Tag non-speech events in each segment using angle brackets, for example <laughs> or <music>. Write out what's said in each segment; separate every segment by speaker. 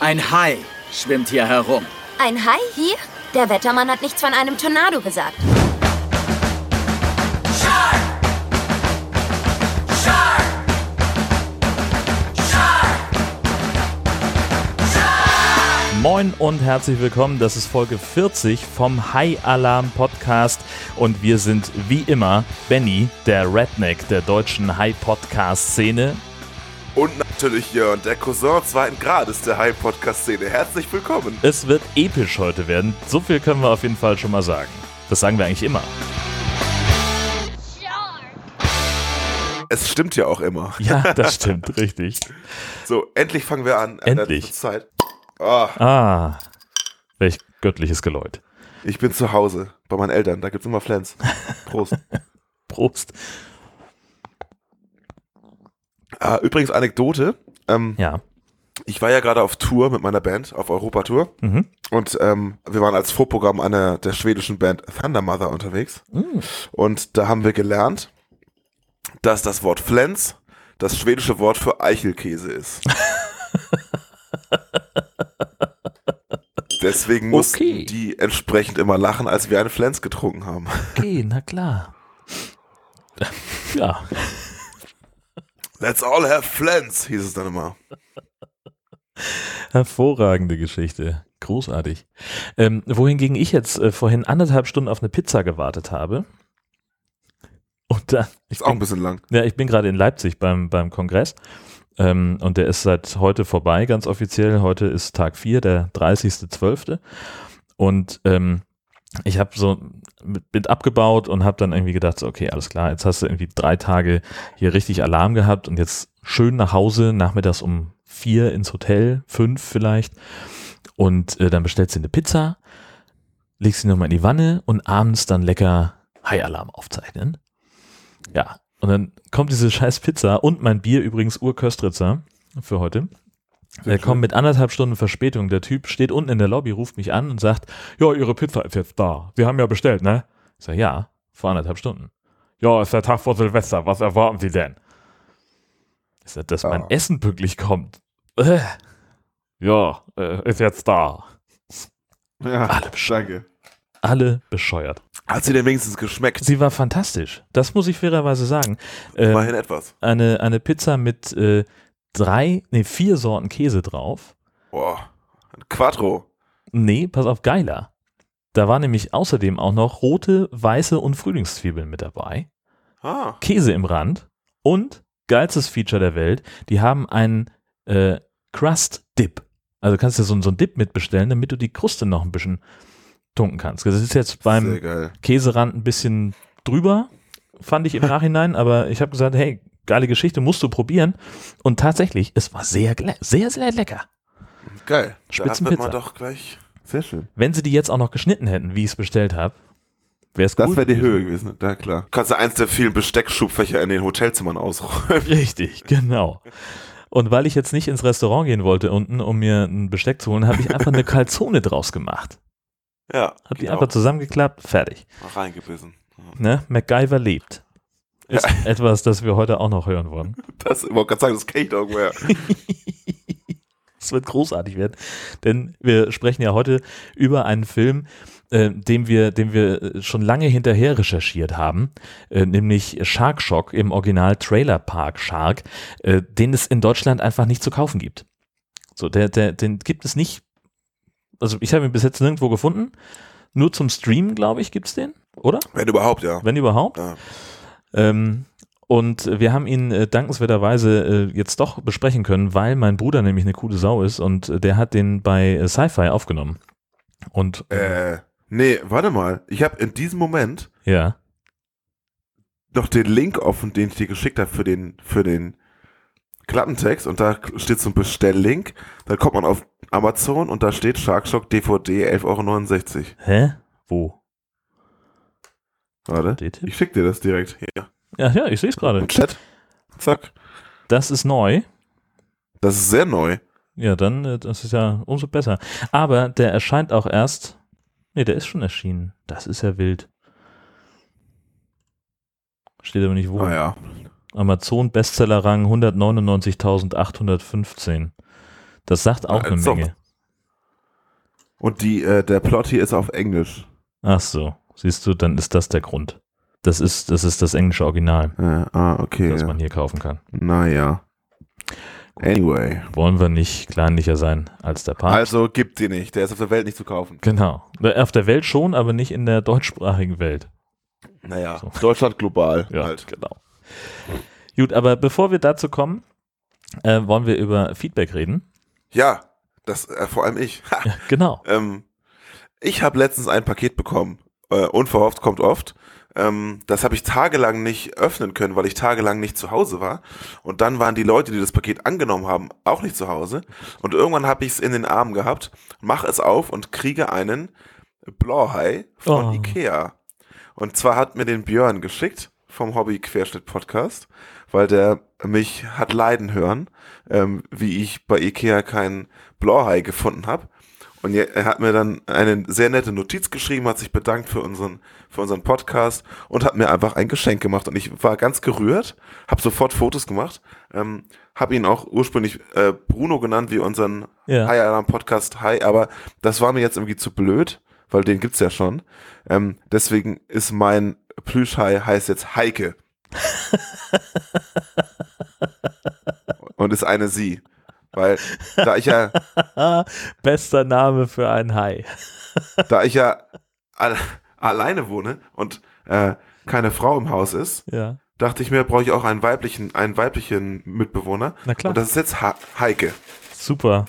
Speaker 1: Ein Hai schwimmt hier herum.
Speaker 2: Ein Hai hier? Der Wettermann hat nichts von einem Tornado gesagt.
Speaker 3: Moin und herzlich willkommen. Das ist Folge 40 vom High Alarm Podcast und wir sind wie immer Benny, der Redneck der deutschen High Podcast Szene.
Speaker 4: Und natürlich Jörn, der Cousin zweiten Grades der High Podcast Szene. Herzlich willkommen.
Speaker 3: Es wird episch heute werden. So viel können wir auf jeden Fall schon mal sagen. Das sagen wir eigentlich immer.
Speaker 4: Es stimmt ja auch immer.
Speaker 3: Ja, <laughs> das stimmt, richtig.
Speaker 4: So, endlich fangen wir an.
Speaker 3: Endlich.
Speaker 4: Zeit. Oh,
Speaker 3: Ah, welch göttliches Geläut.
Speaker 4: ich bin zu Hause bei meinen Eltern. Da gibt's immer Flens. <laughs> Prost.
Speaker 3: Prost.
Speaker 4: Ah, übrigens Anekdote. Ähm,
Speaker 3: Ja.
Speaker 4: ich war ja gerade auf Tour mit meiner Band, auf Europatour.
Speaker 3: Mhm.
Speaker 4: Und ähm, wir waren als Vorprogramm einer der schwedischen Band Thunder Mother unterwegs.
Speaker 3: Mm.
Speaker 4: Und da haben wir gelernt, dass das Wort Flens das schwedische Wort für Eichelkäse ist. <laughs> Deswegen mussten
Speaker 3: Okay.
Speaker 4: die entsprechend immer lachen, als wir einen Flens getrunken haben.
Speaker 3: Okay, na klar. <laughs> Ja.
Speaker 4: Let's all have Flens, hieß es dann immer.
Speaker 3: Hervorragende Geschichte. Großartig. Ähm, wohingegen ich jetzt äh, vorhin anderthalb Stunden auf eine Pizza gewartet habe. Und dann, ich
Speaker 4: Ist auch ein
Speaker 3: bin,
Speaker 4: bisschen lang.
Speaker 3: ja, ich bin gerade in Leipzig beim, beim Kongress. Ähm, und der ist seit heute vorbei, ganz offiziell. Heute ist Tag 4, der 30.12. Und ähm, ich habe so mit, mit abgebaut und habe dann irgendwie gedacht, okay, alles klar, jetzt hast du irgendwie drei Tage hier richtig Alarm gehabt und jetzt schön nach Hause, nachmittags um vier ins Hotel, fünf vielleicht. Und äh, dann bestellst du eine Pizza, legst sie nochmal in die Wanne und abends dann lecker High-Alarm aufzeichnen. Ja, und dann kommt diese <laughs> scheiß Pizza und mein Bier, übrigens Urköstritzer für heute. Er kommt mit anderthalb Stunden Verspätung. Der Typ steht unten in der Lobby, ruft mich an und sagt, ja, Ihre Pizza ist jetzt da. Wir haben ja bestellt, ne? Ich sag, ja, vor anderthalb Stunden. Ja, ist der Tag vor Silvester. Was erwarten Sie denn? Ich sag, dass mein
Speaker 4: Ah.
Speaker 3: Essen pünktlich kommt. Äh. Ja, äh, ist jetzt da.
Speaker 4: Ja,
Speaker 3: Alle
Speaker 4: danke.
Speaker 3: Alle bescheuert.
Speaker 4: Hat sie denn wenigstens geschmeckt?
Speaker 3: Sie war fantastisch. Das muss ich fairerweise sagen. Ähm,
Speaker 4: Immerhin etwas.
Speaker 3: eine, eine Pizza mit äh, drei, nee, vier Sorten Käse drauf.
Speaker 4: Boah, ein Quattro.
Speaker 3: Nee, pass auf, geiler. Da war nämlich außerdem auch noch rote, weiße und Frühlingszwiebeln mit dabei.
Speaker 4: Ah,
Speaker 3: Käse im Rand und geilstes Feature der Welt, die haben einen äh, Crust-Dip. Also du kannst dir so, so einen Dip mitbestellen, damit du die Kruste noch ein bisschen tunken kannst. Das ist jetzt beim. Käserand ein bisschen drüber, fand ich im <laughs> Nachhinein, aber ich habe gesagt, hey, geile Geschichte, musst du probieren. Und tatsächlich, es war sehr, sehr, sehr lecker.
Speaker 4: Geil. Da
Speaker 3: Spitzenpizza.
Speaker 4: wird man doch gleich. Sehr schön.
Speaker 3: Wenn sie die jetzt auch noch geschnitten hätten, wie ich es bestellt habe, wäre es
Speaker 4: Das
Speaker 3: cool
Speaker 4: wäre die. Höhe gewesen. Ja, klar. Kannst du eins der vielen Besteckschubfächer in den Hotelzimmern ausräumen. <laughs>
Speaker 3: Richtig, genau. Und weil ich jetzt nicht ins Restaurant gehen wollte unten, um mir ein Besteck zu holen, habe ich einfach eine Calzone draus gemacht.
Speaker 4: Ja.
Speaker 3: Hab die
Speaker 4: geht
Speaker 3: einfach
Speaker 4: auch.
Speaker 3: zusammengeklappt, fertig.
Speaker 4: Mal reingebissen.
Speaker 3: Ne? MacGyver lebt. Ist <laughs> etwas, das wir heute auch noch hören wollen.
Speaker 4: Das, ich wollte gerade sagen, das kenne ich doch irgendwoher. <laughs>
Speaker 3: Es wird großartig werden, denn wir sprechen ja heute über einen Film, äh, den wir, den wir äh, schon lange hinterher recherchiert haben, äh, nämlich Shark Shock im Original Trailer Park Shark, äh, den es in Deutschland einfach nicht zu kaufen gibt. So, der, der, den gibt es nicht. Also ich habe ihn bis jetzt nirgendwo gefunden. Nur zum Streamen, glaube ich, gibt's den, oder?
Speaker 4: Wenn überhaupt, ja.
Speaker 3: Wenn überhaupt.
Speaker 4: Ja.
Speaker 3: Ähm, und wir haben ihn äh, dankenswerterweise äh, jetzt doch besprechen können, weil mein Bruder nämlich eine coole Sau ist und äh, der hat den bei äh, Sci-Fi aufgenommen. Und
Speaker 4: Äh, nee, warte mal. Ich habe in diesem Moment
Speaker 3: ja,
Speaker 4: noch den Link offen, den ich dir geschickt habe für den, für den Klappentext und da steht so ein Bestelllink. Da kommt man auf Amazon und da steht Shark Shock DVD 11,69 Euro.
Speaker 3: hä? Wo?
Speaker 4: Warte. Ich schick dir das direkt hier.
Speaker 3: Ja, ja, ich sehe es gerade.
Speaker 4: Chat. Zack.
Speaker 3: Das ist neu.
Speaker 4: Das ist sehr neu.
Speaker 3: Ja, dann, äh, das ist ja umso besser. Aber der erscheint auch erst. Nee, der ist schon erschienen. Das ist ja wild. Steht aber nicht wo.
Speaker 4: Ah ja.
Speaker 3: Amazon Bestsellerrang 199.815. Das sagt auch
Speaker 4: Ja,
Speaker 3: eine
Speaker 4: doch-
Speaker 3: Menge.
Speaker 4: Und die, äh, der Plot hier ist auf Englisch.
Speaker 3: Ach so, siehst du, dann ist das der Grund. Das ist das, ist das englische Original,
Speaker 4: Äh, ah, okay.
Speaker 3: das
Speaker 4: Ja.
Speaker 3: man hier kaufen kann.
Speaker 4: Naja. Anyway.
Speaker 3: Wollen wir nicht kleinlicher sein als der Papst?
Speaker 4: Also gibt die nicht. Der ist auf der Welt nicht zu kaufen.
Speaker 3: Genau. Auf der Welt schon, aber nicht in der deutschsprachigen Welt.
Speaker 4: Naja,
Speaker 3: So.
Speaker 4: Deutschland global
Speaker 3: Ja,
Speaker 4: halt.
Speaker 3: genau. Gut, aber bevor wir dazu kommen, äh, wollen wir über Feedback reden.
Speaker 4: Ja, das äh, vor allem ich.
Speaker 3: Ja, <laughs> genau.
Speaker 4: Ähm, ich habe letztens ein Paket bekommen. Äh, unverhofft kommt oft. Ähm, das habe ich tagelang nicht öffnen können, weil ich tagelang nicht zu Hause war. Und dann waren die Leute, die das Paket angenommen haben, auch nicht zu Hause. Und irgendwann habe ich es in den Armen gehabt, mache es auf und kriege einen Blauhai von
Speaker 3: Oh.
Speaker 4: Ikea. Und zwar hat mir den Björn geschickt vom Hobby Querschnitt Podcast, weil der mich hat leiden hören, ähm, wie ich bei Ikea keinen Blauhai gefunden habe. Und er hat mir dann eine sehr nette Notiz geschrieben, hat sich bedankt für unseren, für unseren Podcast und hat mir einfach ein Geschenk gemacht. Und ich war ganz gerührt, habe sofort Fotos gemacht, ähm, habe ihn auch ursprünglich äh, Bruno genannt, wie unseren
Speaker 3: Ja.
Speaker 4: Hi Alarm Podcast Hi, aber das war mir jetzt irgendwie zu blöd, weil den gibt's ja schon. Ähm, deswegen ist mein Plüschhai heißt jetzt Heike. <laughs> und ist eine sie. Weil da ich ja <laughs>
Speaker 3: Bester Name für ein Hai.
Speaker 4: da ich ja al alleine wohne und äh, keine Frau im Haus ist,
Speaker 3: Ja,
Speaker 4: dachte ich mir, brauche ich auch einen weiblichen, einen weiblichen Mitbewohner.
Speaker 3: na klar.
Speaker 4: Und das ist jetzt ha Heike.
Speaker 3: Super.
Speaker 4: Und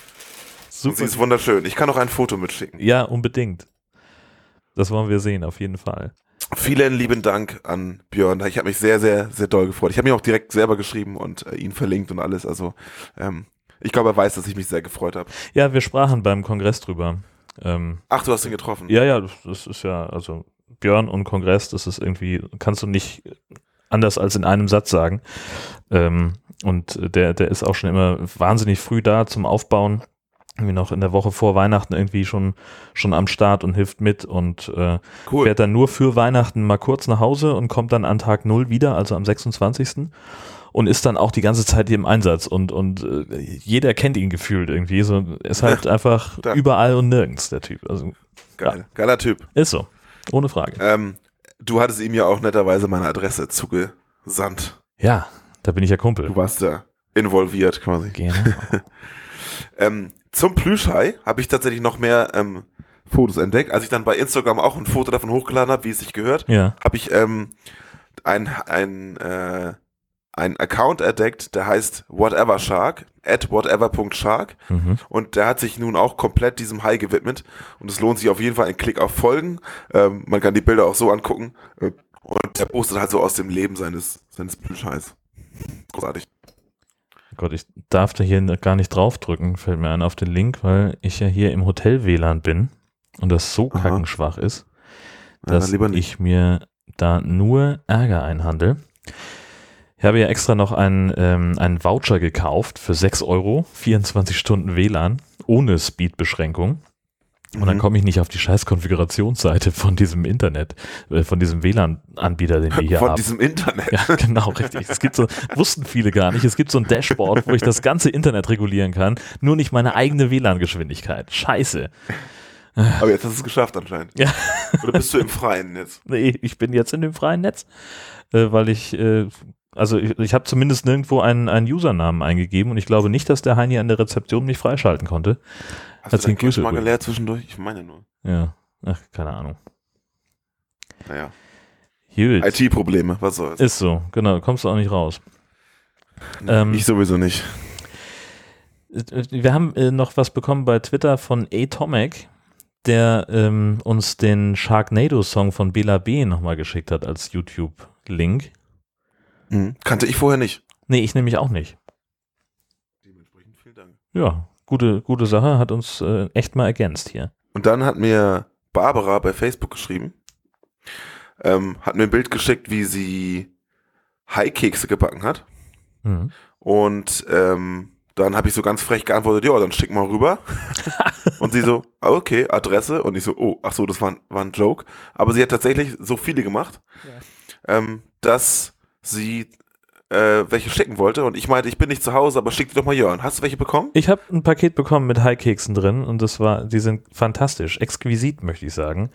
Speaker 4: sie
Speaker 3: Super.
Speaker 4: ist wunderschön. Ich kann auch ein Foto mitschicken.
Speaker 3: Ja, unbedingt. Das wollen wir sehen, auf jeden Fall.
Speaker 4: Vielen lieben Dank an Björn. Ich habe mich sehr, sehr, sehr doll gefreut. Ich habe ihn auch direkt selber geschrieben und äh, ihn verlinkt und alles. Also ähm, ich glaube, er weiß, dass ich mich sehr gefreut habe.
Speaker 3: Ja, wir sprachen beim Kongress drüber. Ähm,
Speaker 4: Ach, du hast ihn getroffen.
Speaker 3: ja, ja, das, ist ja, also Björn und Kongress, das ist irgendwie, kannst du nicht anders als in einem Satz sagen. Ähm, und der, der ist auch schon immer wahnsinnig früh da zum Aufbauen. Irgendwie noch in der Woche vor Weihnachten irgendwie schon, schon am Start und hilft mit und äh,
Speaker 4: cool.
Speaker 3: fährt dann nur für Weihnachten mal kurz nach Hause und kommt dann an Tag null wieder, also am 26. Und ist dann auch die ganze Zeit hier im Einsatz und, und äh, jeder kennt ihn gefühlt irgendwie. So, ist halt <laughs> einfach
Speaker 4: Ja.
Speaker 3: überall und nirgends, der Typ. Also
Speaker 4: Geil. Geiler Typ.
Speaker 3: ist so. Ohne Frage.
Speaker 4: Ähm, du hattest ihm ja auch netterweise meine Adresse zugesandt.
Speaker 3: Ja, da bin ich ja Kumpel.
Speaker 4: Du warst da involviert quasi.
Speaker 3: Gerne. <laughs>
Speaker 4: Ähm, zum Plüschhai habe ich tatsächlich noch mehr ähm, Fotos entdeckt. Als ich dann bei Instagram auch ein Foto davon hochgeladen habe, wie es sich gehört,
Speaker 3: Ja.
Speaker 4: habe ich ähm, ein, ein, äh, ein Account entdeckt, der heißt Whatever Shark, at whatever.shark.
Speaker 3: Mhm.
Speaker 4: Und der hat sich nun auch komplett diesem Hai gewidmet. Und es lohnt sich auf jeden Fall ein Klick auf Folgen. Ähm, man kann die Bilder auch so angucken. Äh, Und der postet halt so aus dem Leben seines, seines Plüschhais. Großartig.
Speaker 3: Gott, ich darf da hier gar nicht draufdrücken, fällt mir ein auf den Link, weil ich ja hier im Hotel WLAN bin und das so
Speaker 4: Aha.
Speaker 3: kackenschwach ist,
Speaker 4: Ja,
Speaker 3: dass
Speaker 4: nicht.
Speaker 3: ich mir da nur Ärger einhandel. Ich habe ja extra noch einen, ähm, einen Voucher gekauft für 6 Euro, 24 Stunden WLAN, ohne Speedbeschränkung. Und dann
Speaker 4: Mhm.
Speaker 3: komme ich nicht auf die scheiß Konfigurationsseite von diesem Internet, äh, von diesem WLAN-Anbieter, den wir hier
Speaker 4: Von
Speaker 3: haben.
Speaker 4: diesem Internet.
Speaker 3: Ja, genau, richtig. Es gibt so, wussten viele gar nicht, es gibt so ein Dashboard, wo ich das ganze Internet regulieren kann, nur nicht meine eigene WLAN-Geschwindigkeit. Scheiße.
Speaker 4: Aber jetzt hast du es geschafft anscheinend.
Speaker 3: Ja.
Speaker 4: Oder bist du im Freien jetzt?
Speaker 3: Nee, ich bin jetzt in dem freien Netz, äh, weil ich, äh, also ich, ich habe zumindest nirgendwo einen, einen Usernamen eingegeben und ich glaube nicht, dass der Heini an der Rezeption mich freischalten konnte.
Speaker 4: Hast
Speaker 3: Herzlichen
Speaker 4: du
Speaker 3: Grüße
Speaker 4: mal geleert zwischendurch? Ich meine nur.
Speaker 3: Ja, ach, keine Ahnung.
Speaker 4: Naja. IT-Probleme, was soll's.
Speaker 3: Ist so, genau, kommst du auch nicht raus. ähm,
Speaker 4: ich sowieso nicht.
Speaker 3: Wir haben äh, noch was bekommen bei Twitter von Atomic, der ähm, uns den Sharknado-Song von Bela B. nochmal geschickt hat als YouTube-Link.
Speaker 4: Mhm. Kannte ich vorher nicht.
Speaker 3: Nee, ich nämlich auch nicht.
Speaker 4: Dementsprechend vielen Dank.
Speaker 3: Ja, gute, gute Sache, hat uns äh, echt mal ergänzt hier.
Speaker 4: Und dann hat mir Barbara bei Facebook geschrieben, ähm, hat mir ein Bild geschickt, wie sie Haikekse gebacken hat.
Speaker 3: Mhm.
Speaker 4: Und ähm, dann habe ich so ganz frech geantwortet, ja, dann schick mal rüber. <laughs> und sie so, ah, okay, Adresse. Und ich so, oh, ach so, das war, ein- war ein Joke. Aber sie hat tatsächlich so viele gemacht, ähm, dass sie äh, welche schicken wollte und ich meinte, ich bin nicht zu Hause, aber schick die doch mal Jörn. Hast du welche bekommen?
Speaker 3: Ich habe ein Paket bekommen mit Haikeksen drin und das war, die sind fantastisch, exquisit, möchte ich sagen.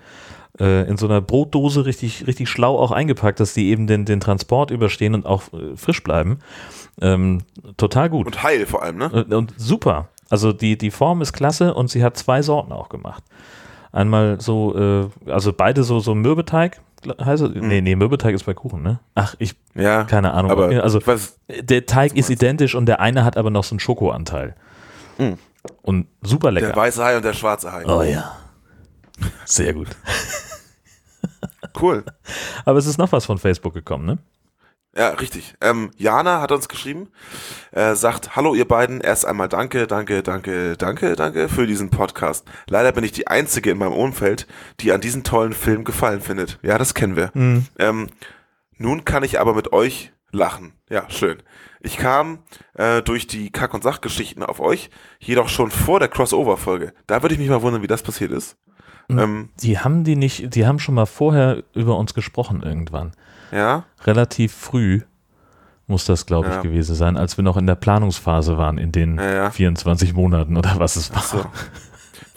Speaker 3: Äh, in so einer Brotdose richtig, richtig schlau auch eingepackt, dass die eben den, den Transport überstehen und auch äh, frisch bleiben. Ähm, total gut.
Speaker 4: Und heil vor allem, ne?
Speaker 3: Und, und super. Also die, die Form ist klasse und sie hat zwei Sorten auch gemacht. Einmal so, äh, also beide so, so Mürbeteig, heißt es? Nee, nee, Mürbeteig ist bei Kuchen, ne? Ach, ich,
Speaker 4: Ja.
Speaker 3: keine Ahnung.
Speaker 4: Aber
Speaker 3: also
Speaker 4: weiß,
Speaker 3: der Teig ist identisch und der eine hat aber noch so einen Schokoanteil.
Speaker 4: Mhm.
Speaker 3: Und super lecker.
Speaker 4: der weiße Hai und der schwarze Hai.
Speaker 3: oh ja. Sehr gut.
Speaker 4: Cool. <laughs>
Speaker 3: Aber es ist noch was von Facebook gekommen, ne?
Speaker 4: Ja, richtig. Ähm, Jana hat uns geschrieben, äh, sagt, hallo ihr beiden, erst einmal danke, danke, danke, danke, danke für diesen Podcast. Leider bin ich die Einzige in meinem Umfeld, die an diesen tollen Film gefallen findet. Ja, das kennen wir. Ähm, nun kann ich aber mit euch lachen. Ja, schön. Ich kam äh, durch die Kack- und Sachgeschichten auf euch, jedoch schon vor der Crossover-Folge. Da würde ich mich mal wundern, wie das passiert ist. Ähm,
Speaker 3: Die haben die nicht, die haben schon mal vorher über uns gesprochen irgendwann.
Speaker 4: Ja,
Speaker 3: Relativ früh muss das, glaube ich,
Speaker 4: Ja.
Speaker 3: gewesen sein, als wir noch in der Planungsphase waren, in den
Speaker 4: Ja, ja.
Speaker 3: 24 Monaten oder was es war.
Speaker 4: so.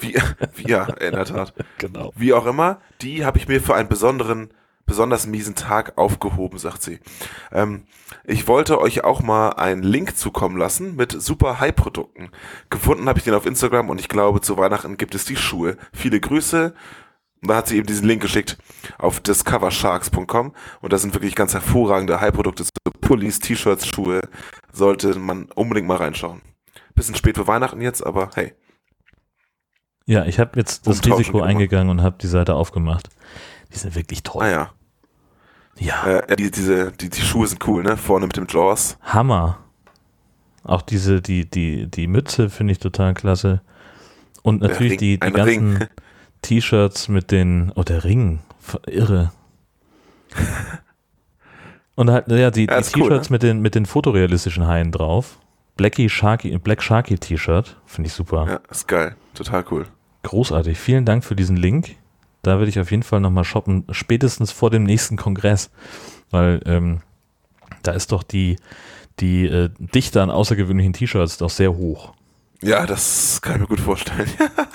Speaker 4: Wie, wie, ja, in der Tat. <laughs>
Speaker 3: Genau.
Speaker 4: Wie auch immer, die habe ich mir für einen besonderen, besonders miesen Tag aufgehoben, sagt sie. Ähm, ich wollte euch auch mal einen Link zukommen lassen mit super High-Produkten. Gefunden habe ich den auf Instagram und ich glaube, zu Weihnachten gibt es die Schuhe. Viele Grüße. Und da hat sie eben diesen Link geschickt auf discoversharks.com und da sind wirklich ganz hervorragende High-Produkte, so Pullis, T-Shirts, Schuhe. Sollte man unbedingt mal reinschauen. Bisschen spät für Weihnachten jetzt, aber hey.
Speaker 3: Ja, ich habe jetzt das
Speaker 4: Umtauschen
Speaker 3: Risiko
Speaker 4: gemacht.
Speaker 3: eingegangen und habe die Seite aufgemacht. Die sind wirklich toll.
Speaker 4: Ah ja.
Speaker 3: Ja,
Speaker 4: Äh, die, diese, die, die Schuhe sind cool, ne? Vorne mit dem Jaws.
Speaker 3: Hammer. Auch diese, die, die, die Mütze finde ich total klasse. Und natürlich
Speaker 4: Ring,
Speaker 3: die, die ganzen
Speaker 4: Ring.
Speaker 3: T-Shirts mit den, oh, der Ring, irre. Und halt, ja, die,
Speaker 4: Ja,
Speaker 3: die
Speaker 4: ist cool,
Speaker 3: T-Shirts
Speaker 4: ne?
Speaker 3: mit, den, mit den fotorealistischen Haien drauf. Blackie Sharky, Black Sharky T-Shirt, finde ich super.
Speaker 4: Ja, ist geil. Total cool.
Speaker 3: Großartig. Vielen Dank für diesen Link. Da würde ich auf jeden Fall nochmal shoppen, spätestens vor dem nächsten Kongress. Weil ähm, da ist doch die, die äh, Dichte an außergewöhnlichen T-Shirts doch sehr hoch.
Speaker 4: Ja, das kann ich mir gut vorstellen. <laughs>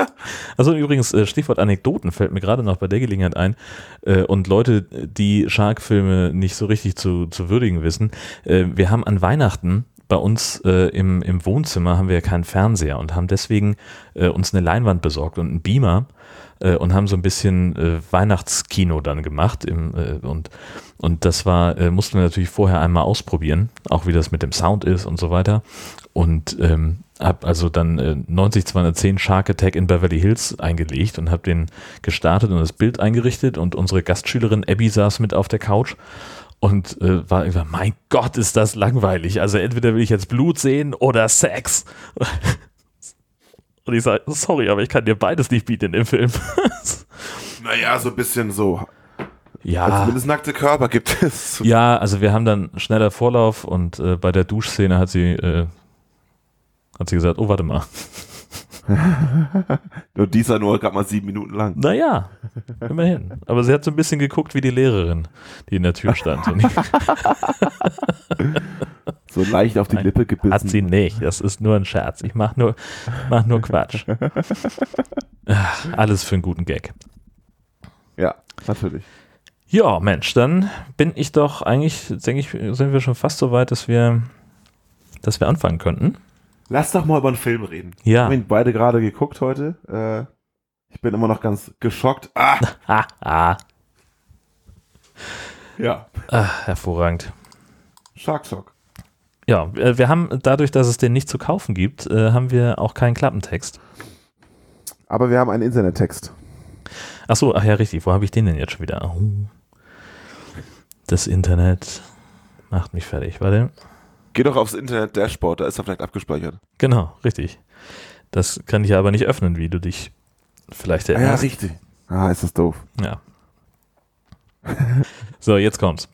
Speaker 3: Also übrigens, äh, Stichwort Anekdoten fällt mir gerade noch bei der Gelegenheit ein. Äh, und Leute, die Shark-Filme nicht so richtig zu, zu würdigen wissen, äh, wir haben an Weihnachten bei uns äh, im, im Wohnzimmer haben wir ja keinen Fernseher und haben deswegen äh, uns eine Leinwand besorgt und einen Beamer äh, und haben so ein bisschen Weihnachtskino dann gemacht im, und, und das war, mussten wir natürlich vorher einmal ausprobieren, auch wie das mit dem Sound ist und so weiter und ähm, habe also dann äh, 90210 Shark Attack in Beverly Hills eingelegt und habe den gestartet und das Bild eingerichtet und unsere Gastschülerin Abby saß mit auf der Couch und äh, war irgendwann, mein Gott, ist das langweilig. Also entweder will ich jetzt Blut sehen oder Sex. <laughs> Und ich sage, sorry, aber ich kann dir beides nicht bieten in dem Film. <laughs>
Speaker 4: naja, so ein bisschen so.
Speaker 3: ja.
Speaker 4: Zumindest nackte Körper gibt es. <laughs>
Speaker 3: Ja, also wir haben dann schneller Vorlauf und äh, bei der Duschszene hat sie, äh, hat sie gesagt, oh, warte mal. <laughs>
Speaker 4: Nur dieser nur gerade mal sieben Minuten lang.
Speaker 3: Naja, immerhin. Aber sie hat so ein bisschen geguckt wie die Lehrerin, die in der Tür stand. Und <laughs>
Speaker 4: So leicht auf die
Speaker 3: Nein,
Speaker 4: Lippe gebissen.
Speaker 3: hat sie nicht. Das ist nur ein Scherz. Ich mach nur, mach nur Quatsch. Alles für einen guten Gag.
Speaker 4: Ja, natürlich.
Speaker 3: Ja, Mensch, dann bin ich doch eigentlich, denke ich, sind wir schon fast so weit, dass wir, dass wir anfangen könnten.
Speaker 4: Lass doch mal über einen Film reden. Wir
Speaker 3: Ja.
Speaker 4: haben ihn beide gerade geguckt heute. Äh, ich bin immer noch ganz geschockt. Ah, <laughs>
Speaker 3: Ah, ah.
Speaker 4: ja.
Speaker 3: ah hervorragend.
Speaker 4: Shark Shock.
Speaker 3: Ja, äh, wir haben dadurch, dass es den nicht zu kaufen gibt, äh, haben wir auch keinen Klappentext.
Speaker 4: Aber wir haben einen Internettext.
Speaker 3: Ach so, ach ja, richtig. Wo habe ich den denn jetzt schon wieder? Oh. Das Internet macht mich fertig. Warte.
Speaker 4: Geh doch aufs Internet Dashboard, da ist er vielleicht abgespeichert.
Speaker 3: Genau, richtig. Das kann ich ja aber nicht öffnen, wie du dich vielleicht
Speaker 4: Ah, ja,
Speaker 3: erinnerst.
Speaker 4: richtig. Ah, ist das doof.
Speaker 3: Ja. <laughs> So, jetzt kommt's.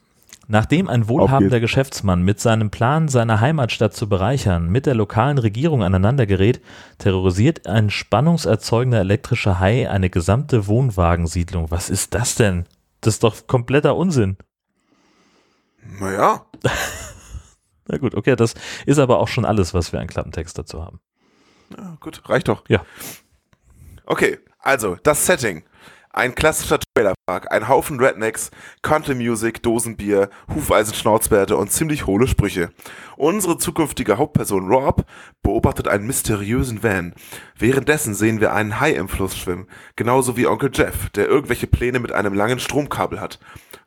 Speaker 3: Nachdem ein wohlhabender Geschäftsmann mit seinem Plan, seine Heimatstadt zu bereichern, mit der lokalen Regierung aneinander gerät, terrorisiert ein spannungserzeugender elektrischer Hai eine gesamte Wohnwagensiedlung. Was ist das denn? Das ist doch kompletter Unsinn.
Speaker 4: Naja. <laughs>
Speaker 3: Na gut, okay, das ist aber auch schon alles, was wir an Klappentext dazu haben.
Speaker 4: Ja, gut, reicht doch.
Speaker 3: Ja.
Speaker 4: Okay, also das Setting. Ein klassischer Trailerpark, ein Haufen Rednecks, Country Music, Dosenbier, Hufeisenschnauzbärte und ziemlich hohle Sprüche. Unsere zukünftige Hauptperson Rob beobachtet einen mysteriösen Van. Währenddessen sehen wir einen Hai im Fluss schwimmen, genauso wie Onkel Jeff, der irgendwelche Pläne mit einem langen Stromkabel hat.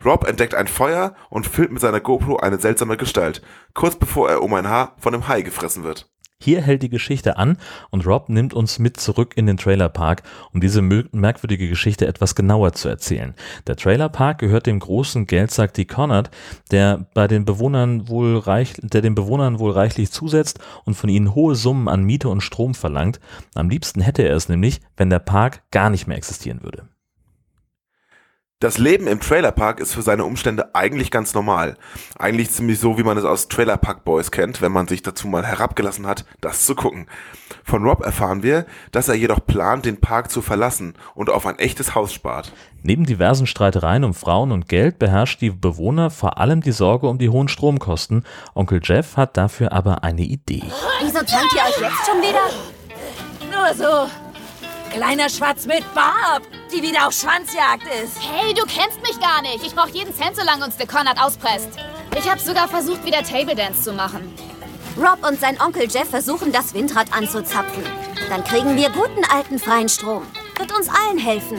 Speaker 4: Rob entdeckt ein Feuer und filmt mit seiner GoPro eine seltsame Gestalt, kurz bevor er um ein Haar von einem Hai gefressen wird.
Speaker 3: Hier hält die Geschichte an und Rob nimmt uns mit zurück in den Trailerpark, um diese merkwürdige Geschichte etwas genauer zu erzählen. Der Trailerpark gehört dem großen Geldsack die Connard, der bei den Bewohnern wohl reich, der den Bewohnern wohl reichlich zusetzt und von ihnen hohe Summen an Miete und Strom verlangt. Am liebsten hätte er es nämlich, wenn der Park gar nicht mehr existieren würde.
Speaker 4: Das Leben im Trailerpark ist für seine Umstände eigentlich ganz normal. Eigentlich ziemlich so, wie man es aus Trailerpark Boys kennt, wenn man sich dazu mal herabgelassen hat, das zu gucken. Von Rob erfahren wir, dass er jedoch plant, den Park zu verlassen und auf ein echtes Haus spart.
Speaker 3: Neben diversen Streitereien um Frauen und Geld beherrscht die Bewohner vor allem die Sorge um die hohen Stromkosten. Onkel Jeff hat dafür aber eine Idee.
Speaker 2: Wieso zankt ihr euch jetzt schon wieder?
Speaker 5: Nur so. Kleiner Schwarz mit Barb, die wieder auf Schwanzjagd ist.
Speaker 6: Hey, du kennst mich gar nicht. Ich brauch jeden Cent, solange uns der Conrad auspresst. Ich habe sogar versucht, wieder Table Dance zu machen.
Speaker 2: Rob und sein Onkel Jeff versuchen, das Windrad anzuzapfen. Dann kriegen wir guten alten freien Strom. Wird uns allen helfen.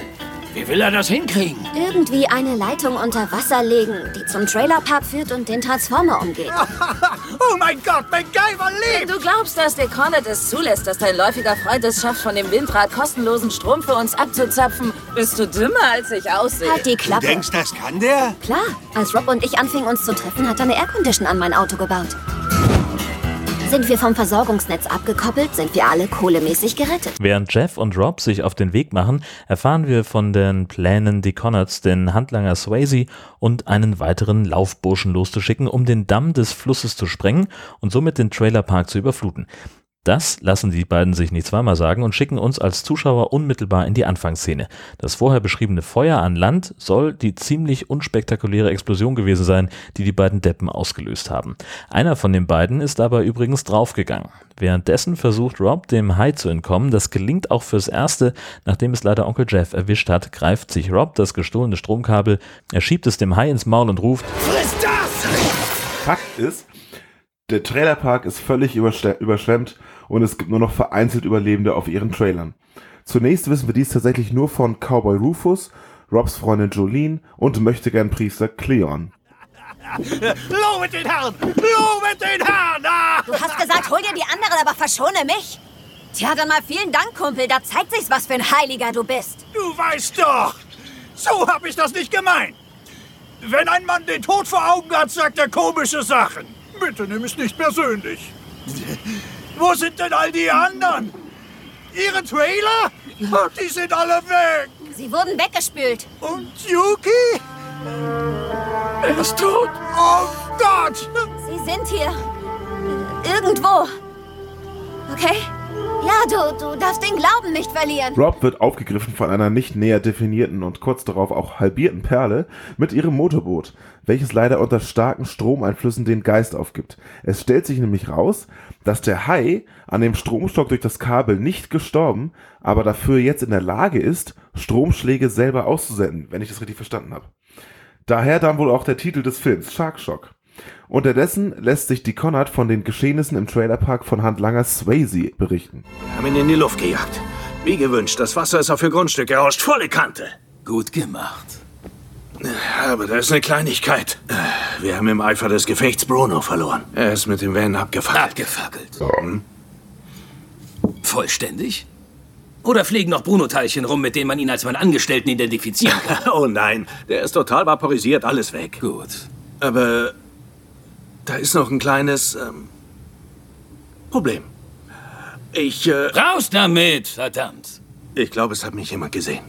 Speaker 1: Wie will er das hinkriegen?
Speaker 2: Irgendwie eine Leitung unter Wasser legen, die zum Trailerpark führt und den Transformer umgeht. <laughs>
Speaker 1: oh mein Gott, MacGyver
Speaker 5: Wenn
Speaker 1: lebt!
Speaker 5: du glaubst, dass der Cornet es zulässt, dass dein läufiger Freund es schafft, von dem Windrad kostenlosen Strom für uns abzuzapfen, bist du dümmer, als ich aussehe.
Speaker 2: Halt die Klappe.
Speaker 1: Denkst, das kann der?
Speaker 2: Klar, als Rob und ich anfingen uns zu treffen, hat er eine Aircondition an mein Auto gebaut. Sind wir vom Versorgungsnetz abgekoppelt, sind wir alle kohlemäßig gerettet.
Speaker 3: Während Jeff und Rob sich auf den Weg machen, erfahren wir von den Plänen, die Connors, den Handlanger Swayze und einen weiteren Laufburschen loszuschicken, um den Damm des Flusses zu sprengen und somit den Trailerpark zu überfluten. Das lassen die beiden sich nicht zweimal sagen und schicken uns als Zuschauer unmittelbar in die Anfangsszene. Das vorher beschriebene Feuer an Land soll die ziemlich unspektakuläre Explosion gewesen sein, die die beiden Deppen ausgelöst haben. Einer von den beiden ist aber übrigens draufgegangen. Währenddessen versucht Rob dem Hai zu entkommen. Das gelingt auch fürs Erste. Nachdem es leider Onkel Jeff erwischt hat, greift sich Rob das gestohlene Stromkabel, er schiebt es dem Hai ins Maul und ruft
Speaker 1: Friss das!
Speaker 4: Fakt ist, der Trailerpark ist völlig überschw- überschwemmt und es gibt nur noch vereinzelt Überlebende auf ihren Trailern. Zunächst wissen wir dies tatsächlich nur von Cowboy Rufus, Robs Freundin Jolene und möchtegern Priester Cleon.
Speaker 1: Lobet den Herrn! Lobet den Herrn! Ah!
Speaker 2: Du hast gesagt, hol dir die anderen, aber verschone mich. Tja, dann mal vielen Dank, Kumpel. Da zeigt sich's, was für ein Heiliger du bist.
Speaker 1: Du weißt doch! So hab ich das nicht gemeint! Wenn ein Mann den Tod vor Augen hat, sagt er komische Sachen. Bitte nimm es nicht persönlich. Wo sind denn all die anderen? Ihre Trailer? Die sind alle weg.
Speaker 2: Sie wurden weggespült.
Speaker 1: Und Yuki? Er ist tot. Oh Gott!
Speaker 2: Sie sind hier. Irgendwo. Okay? Ja, du, du darfst den Glauben nicht verlieren.
Speaker 4: Rob wird aufgegriffen von einer nicht näher definierten und kurz darauf auch halbierten Perle mit ihrem Motorboot, welches leider unter starken Stromeinflüssen den Geist aufgibt. Es stellt sich nämlich raus, dass der Hai an dem Stromstock durch das Kabel nicht gestorben, aber dafür jetzt in der Lage ist, Stromschläge selber auszusenden, wenn ich das richtig verstanden habe. Daher dann wohl auch der Titel des Films, Shark Shock. Unterdessen lässt sich die Connard von den Geschehnissen im Trailerpark von Handlanger Swayze berichten.
Speaker 7: Haben ihn in die Luft gejagt. Wie gewünscht, das Wasser ist auf ihr Grundstück gerauscht. Volle Kante.
Speaker 1: Gut gemacht.
Speaker 7: Aber da ist eine Kleinigkeit. Wir haben im Eifer des Gefechts Bruno verloren. Er ist mit dem Van abgefahren.
Speaker 1: Abgefackelt. Vollständig? Oder fliegen noch Bruno-Teilchen rum, mit denen man ihn als meinen Angestellten identifizieren kann? <laughs>
Speaker 7: Oh nein, der ist total vaporisiert, alles weg.
Speaker 1: Gut.
Speaker 7: Aber da ist noch ein kleines ähm, Problem. Ich, äh,
Speaker 1: Raus damit, verdammt.
Speaker 7: ich glaube, es hat mich jemand gesehen.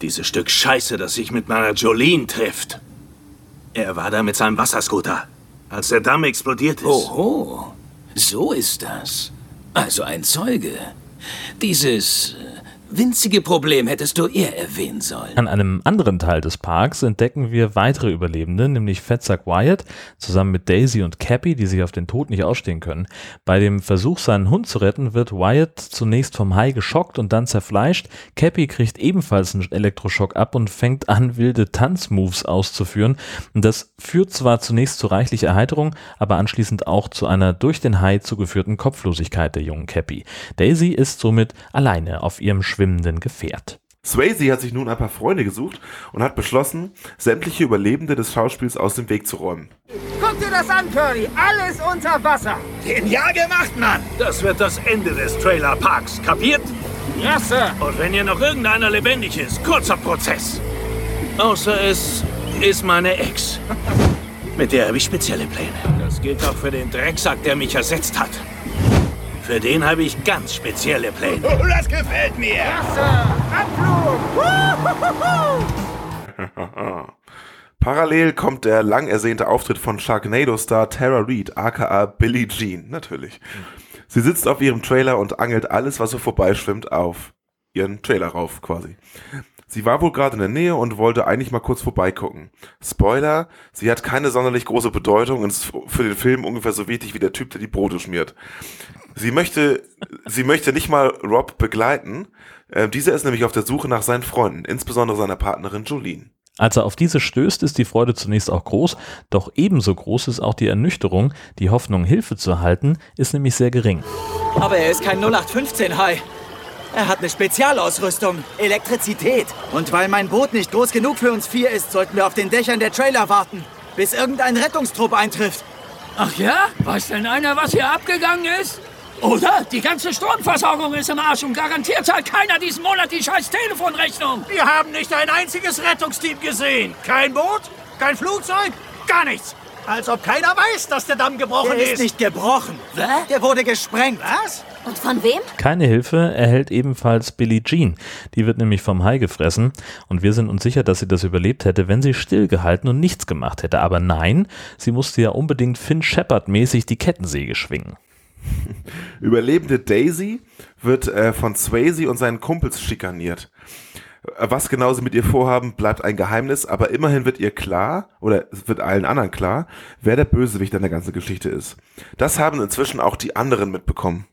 Speaker 7: Dieses Stück Scheiße, das sich mit meiner Jolene trifft. Er war da mit seinem Wasserscooter, als der Damm explodiert ist.
Speaker 1: Oho, so ist das. Also ein Zeuge. Dieses
Speaker 7: winzige Problem hättest du eher erwähnen sollen.
Speaker 3: An einem anderen Teil des Parks entdecken wir weitere Überlebende, nämlich Fettsack Wyatt zusammen mit Daisy und Cappy, die sich auf den Tod nicht ausstehen können. Bei dem Versuch, seinen Hund zu retten, wird Wyatt zunächst vom Hai geschockt und dann zerfleischt. Cappy kriegt ebenfalls einen Elektroschock ab und fängt an, wilde Tanzmoves auszuführen. Das führt zwar zunächst zu reichlich Erheiterung, aber anschließend auch zu einer durch den Hai zugeführten Kopflosigkeit der jungen Cappy. Daisy ist somit alleine auf ihrem schwimmenden Gefährt.
Speaker 4: Swayze hat sich nun ein paar Freunde gesucht und hat beschlossen, sämtliche Überlebende des Schauspiels aus dem Weg zu räumen.
Speaker 8: Guck dir das an, Curly. Alles unter Wasser.
Speaker 1: Genial gemacht, Mann!
Speaker 7: Das wird das Ende des Trailerparks, kapiert?
Speaker 8: Ja, Sir.
Speaker 7: Und wenn hier noch irgendeiner lebendig ist, kurzer Prozess. Außer es ist meine Ex. <laughs> Mit der habe ich spezielle Pläne. Das gilt auch für den Drecksack, der mich ersetzt hat. Für den habe ich ganz spezielle Pläne.
Speaker 1: Oh, das gefällt mir!
Speaker 8: Abflug. <laughs>
Speaker 4: Parallel kommt der lang ersehnte Auftritt von Sharknado-Star Tara Reid, aka Billie Jean, natürlich. Sie sitzt auf ihrem Trailer und angelt alles, was so vorbeischwimmt, auf ihren Trailer rauf, quasi. Sie war wohl gerade in der Nähe und wollte eigentlich mal kurz vorbeigucken. Spoiler, sie hat keine sonderlich große Bedeutung und ist für den Film ungefähr so wichtig wie der Typ, der die Brote schmiert. Sie möchte, sie möchte nicht mal Rob begleiten. Äh, dieser ist nämlich auf der Suche nach seinen Freunden, insbesondere seiner Partnerin Jolene.
Speaker 3: Als er auf diese stößt, ist die Freude zunächst auch groß, doch ebenso groß ist auch die Ernüchterung. Die Hoffnung, Hilfe zu erhalten, ist nämlich sehr gering.
Speaker 9: Aber er ist kein 0815-Hai. Er hat eine Spezialausrüstung, Elektrizität. Und weil mein Boot nicht groß genug für uns vier ist, sollten wir auf den Dächern der Trailer warten, bis irgendein Rettungstrupp eintrifft.
Speaker 10: Ach ja? Weiß denn einer, was hier abgegangen ist? Oder? Die ganze Stromversorgung ist im Arsch und garantiert zahlt keiner diesen Monat die scheiß Telefonrechnung.
Speaker 1: Wir haben nicht ein einziges Rettungsteam gesehen. Kein Boot, kein Flugzeug, gar nichts. Als ob keiner weiß, dass der Damm gebrochen
Speaker 9: Der ist
Speaker 1: ist.
Speaker 9: nicht gebrochen.
Speaker 10: Was?
Speaker 9: Der wurde gesprengt.
Speaker 1: Was?
Speaker 2: Und von wem?
Speaker 3: Keine Hilfe erhält ebenfalls Billie Jean. Die wird nämlich vom Hai gefressen und wir sind uns sicher, dass sie das überlebt hätte, wenn sie stillgehalten und nichts gemacht hätte. Aber nein, sie musste ja unbedingt Finn Shepard mäßig die Kettensäge schwingen. <laughs>
Speaker 4: Überlebende Daisy wird äh, von Swayze und seinen Kumpels schikaniert. Äh, Was genau sie mit ihr vorhaben, bleibt ein Geheimnis, aber immerhin wird ihr klar, oder es wird allen anderen klar, wer der Bösewicht an der ganzen Geschichte ist. Das haben inzwischen auch die anderen mitbekommen.